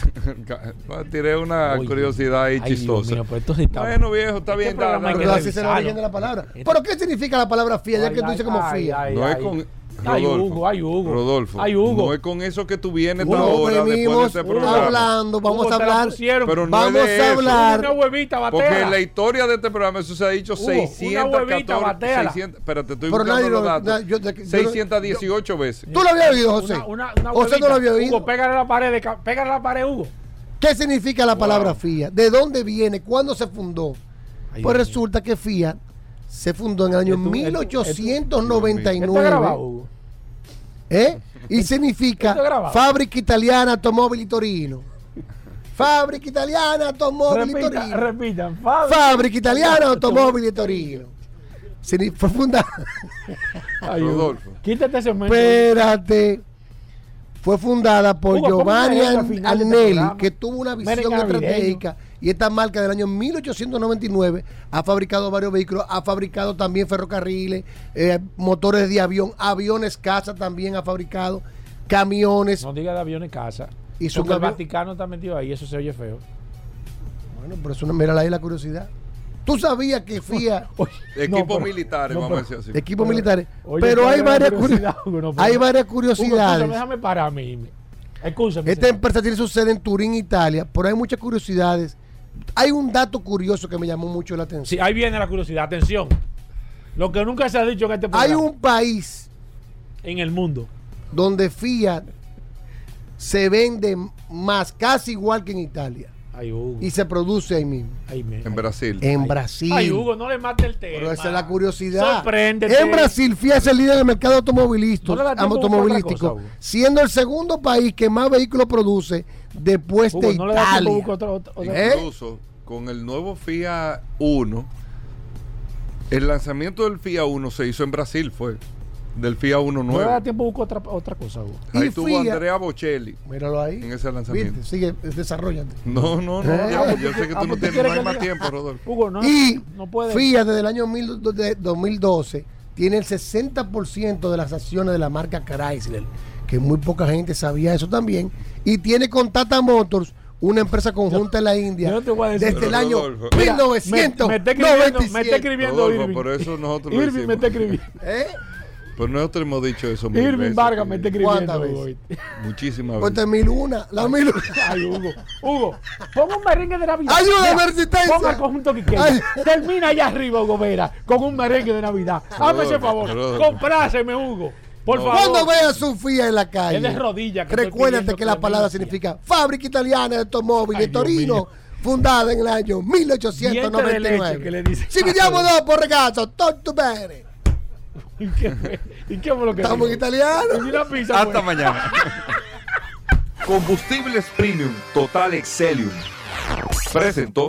Tiré una Oye, curiosidad ahí ay, chistosa. mío, pues sí bueno, viejo, está Este bien. programa hay dale, que Pero dale. así es el revisarlo. origen de la palabra. Este- ¿Pero qué significa la palabra Fiat? Ya Ay, que tú ay, dices como ay, No es ay. con. Ay, Hugo, ay, Hugo. Rodolfo. Ay, Hugo. No es con eso que tú vienes Hugo, esta hora después de venimos este programa. hablando, vamos Hugo, a hablar. Pero no vamos es de a eso. hablar. Una huevita, Porque batea. en la historia de este programa eso se ha dicho Hugo, 600, una huevita, bateala. 600, espérate, estoy Pero buscando nadie los lo- datos. na- yo- yo- yo- 618 veces. ¿Tú lo habías oído, José? Una, una, una José no lo había oído. Hugo, pégale la pared, de pégale la pared, Hugo. ¿Qué significa la palabra Fiat? ¿De dónde viene? ¿Cuándo se fundó? Ay, pues Dios resulta que Fiat se fundó en el año Esto- esto- esto- ¿Esto está 1899. grabado, Hugo? ¿eh? Y significa. Fábrica Italiana Automóvil Torino. Fábrica italiana, automóvil y Repita, Torino. repitan. Fábrica italiana, automóvil y Torino. Se- Fue fundada. Ay, Hugo. Quítate ese momento. Espérate. Fue fundada por Hugo, ¿cómo Giovanni este Agnelli, programa? que tuvo una visión navideño. Y esta marca del año 1899 ha fabricado varios vehículos, ha fabricado también ferrocarriles, eh, motores de avión, aviones casa también ha fabricado, camiones. No diga de aviones casa. Y su Porque el Vaticano está metido ahí, eso se oye feo. Bueno, pero eso no mira ahí la curiosidad. Tú sabías que FIA. Equipos militares, vamos a decir así. Equipos militares. Oye, pero ¿cuál hay varias, curiosidad, curi- Hugo? No, hay varias curiosidades. déjame parar a mí. Escúchame. Esta empresa tiene su sede en Turín, Italia, pero hay muchas curiosidades. Hay un dato curioso que me llamó mucho la atención. Sí, ahí viene la curiosidad. Atención. Lo que nunca se ha dicho en este programa. Hay un país en el mundo donde Fiat se vende más, casi igual que en Italia. Ay, Hugo. Y se produce ahí mismo. En Brasil. En Brasil. Ay, Hugo, no le mate el tema. Pero esa es la curiosidad. Sorpréndete. En Brasil, Fiat es el líder del mercado automovilístico, No automovilístico cosa, siendo el segundo país que más vehículos produce después Hugo, de no le Italia. otra- ¿Eh? Incluso con el nuevo FIA 1, el lanzamiento del FIA 1 se hizo en Brasil, fue. Del FIA 1 No le da nuevo. tiempo a buscar otra, otra cosa, Hugo. Ahí Y tuvo FIA Andrea Bocelli Míralo ahí. en ese lanzamiento. Viste, sigue, desarrollate. No, no, no. Eh. ya, yo sé que Ah, tú no pues, tienes no hay más tiempo, Rodolfo. Hugo, no, y no puede. FIA desde el año mil- de 2012 tiene el 60% de las acciones de la marca Chrysler, que muy poca gente sabía eso también, y tiene con Tata Motors una empresa conjunta en la India yo no te voy a decir- desde el año Rodolfo. Mira, me- 1997. me está escribiendo, me está escribiendo Rodolfo, Irving. por eso nosotros lo Irving hicimos. me está escribiendo. ¿Eh? Pero nosotros hemos dicho eso mil Irving veces, Vargas me está escribiendo. ¿Cuántas Hugo. veces? Muchísimas Pues veces. de mil una, la mil Ay, Hugo. Hugo, ponga un merengue de Navidad. Ayúdame, Mira, resistencia. Ponga el conjunto Quiqueya. Ay. Termina allá arriba, Hugo Vera, con un merengue de Navidad. Hazme ese favor. Rodolfo. Compráseme, Hugo. Por No. favor. Cuando veas su FIA en la calle, Es de rodillas que estoy recuérdate que la palabra significa Fábrica Italiana de Automóviles Torino, mío. fundada en el año Diente de leche 1899. que le dice. Si vediamo dopo, ragazzo, tutto bene. ¿Y qué, ¿Y qué fue lo que Estamos en italiano. Y una pizza, Hasta pues. mañana. Combustibles Premium Total Excelium. Presentó.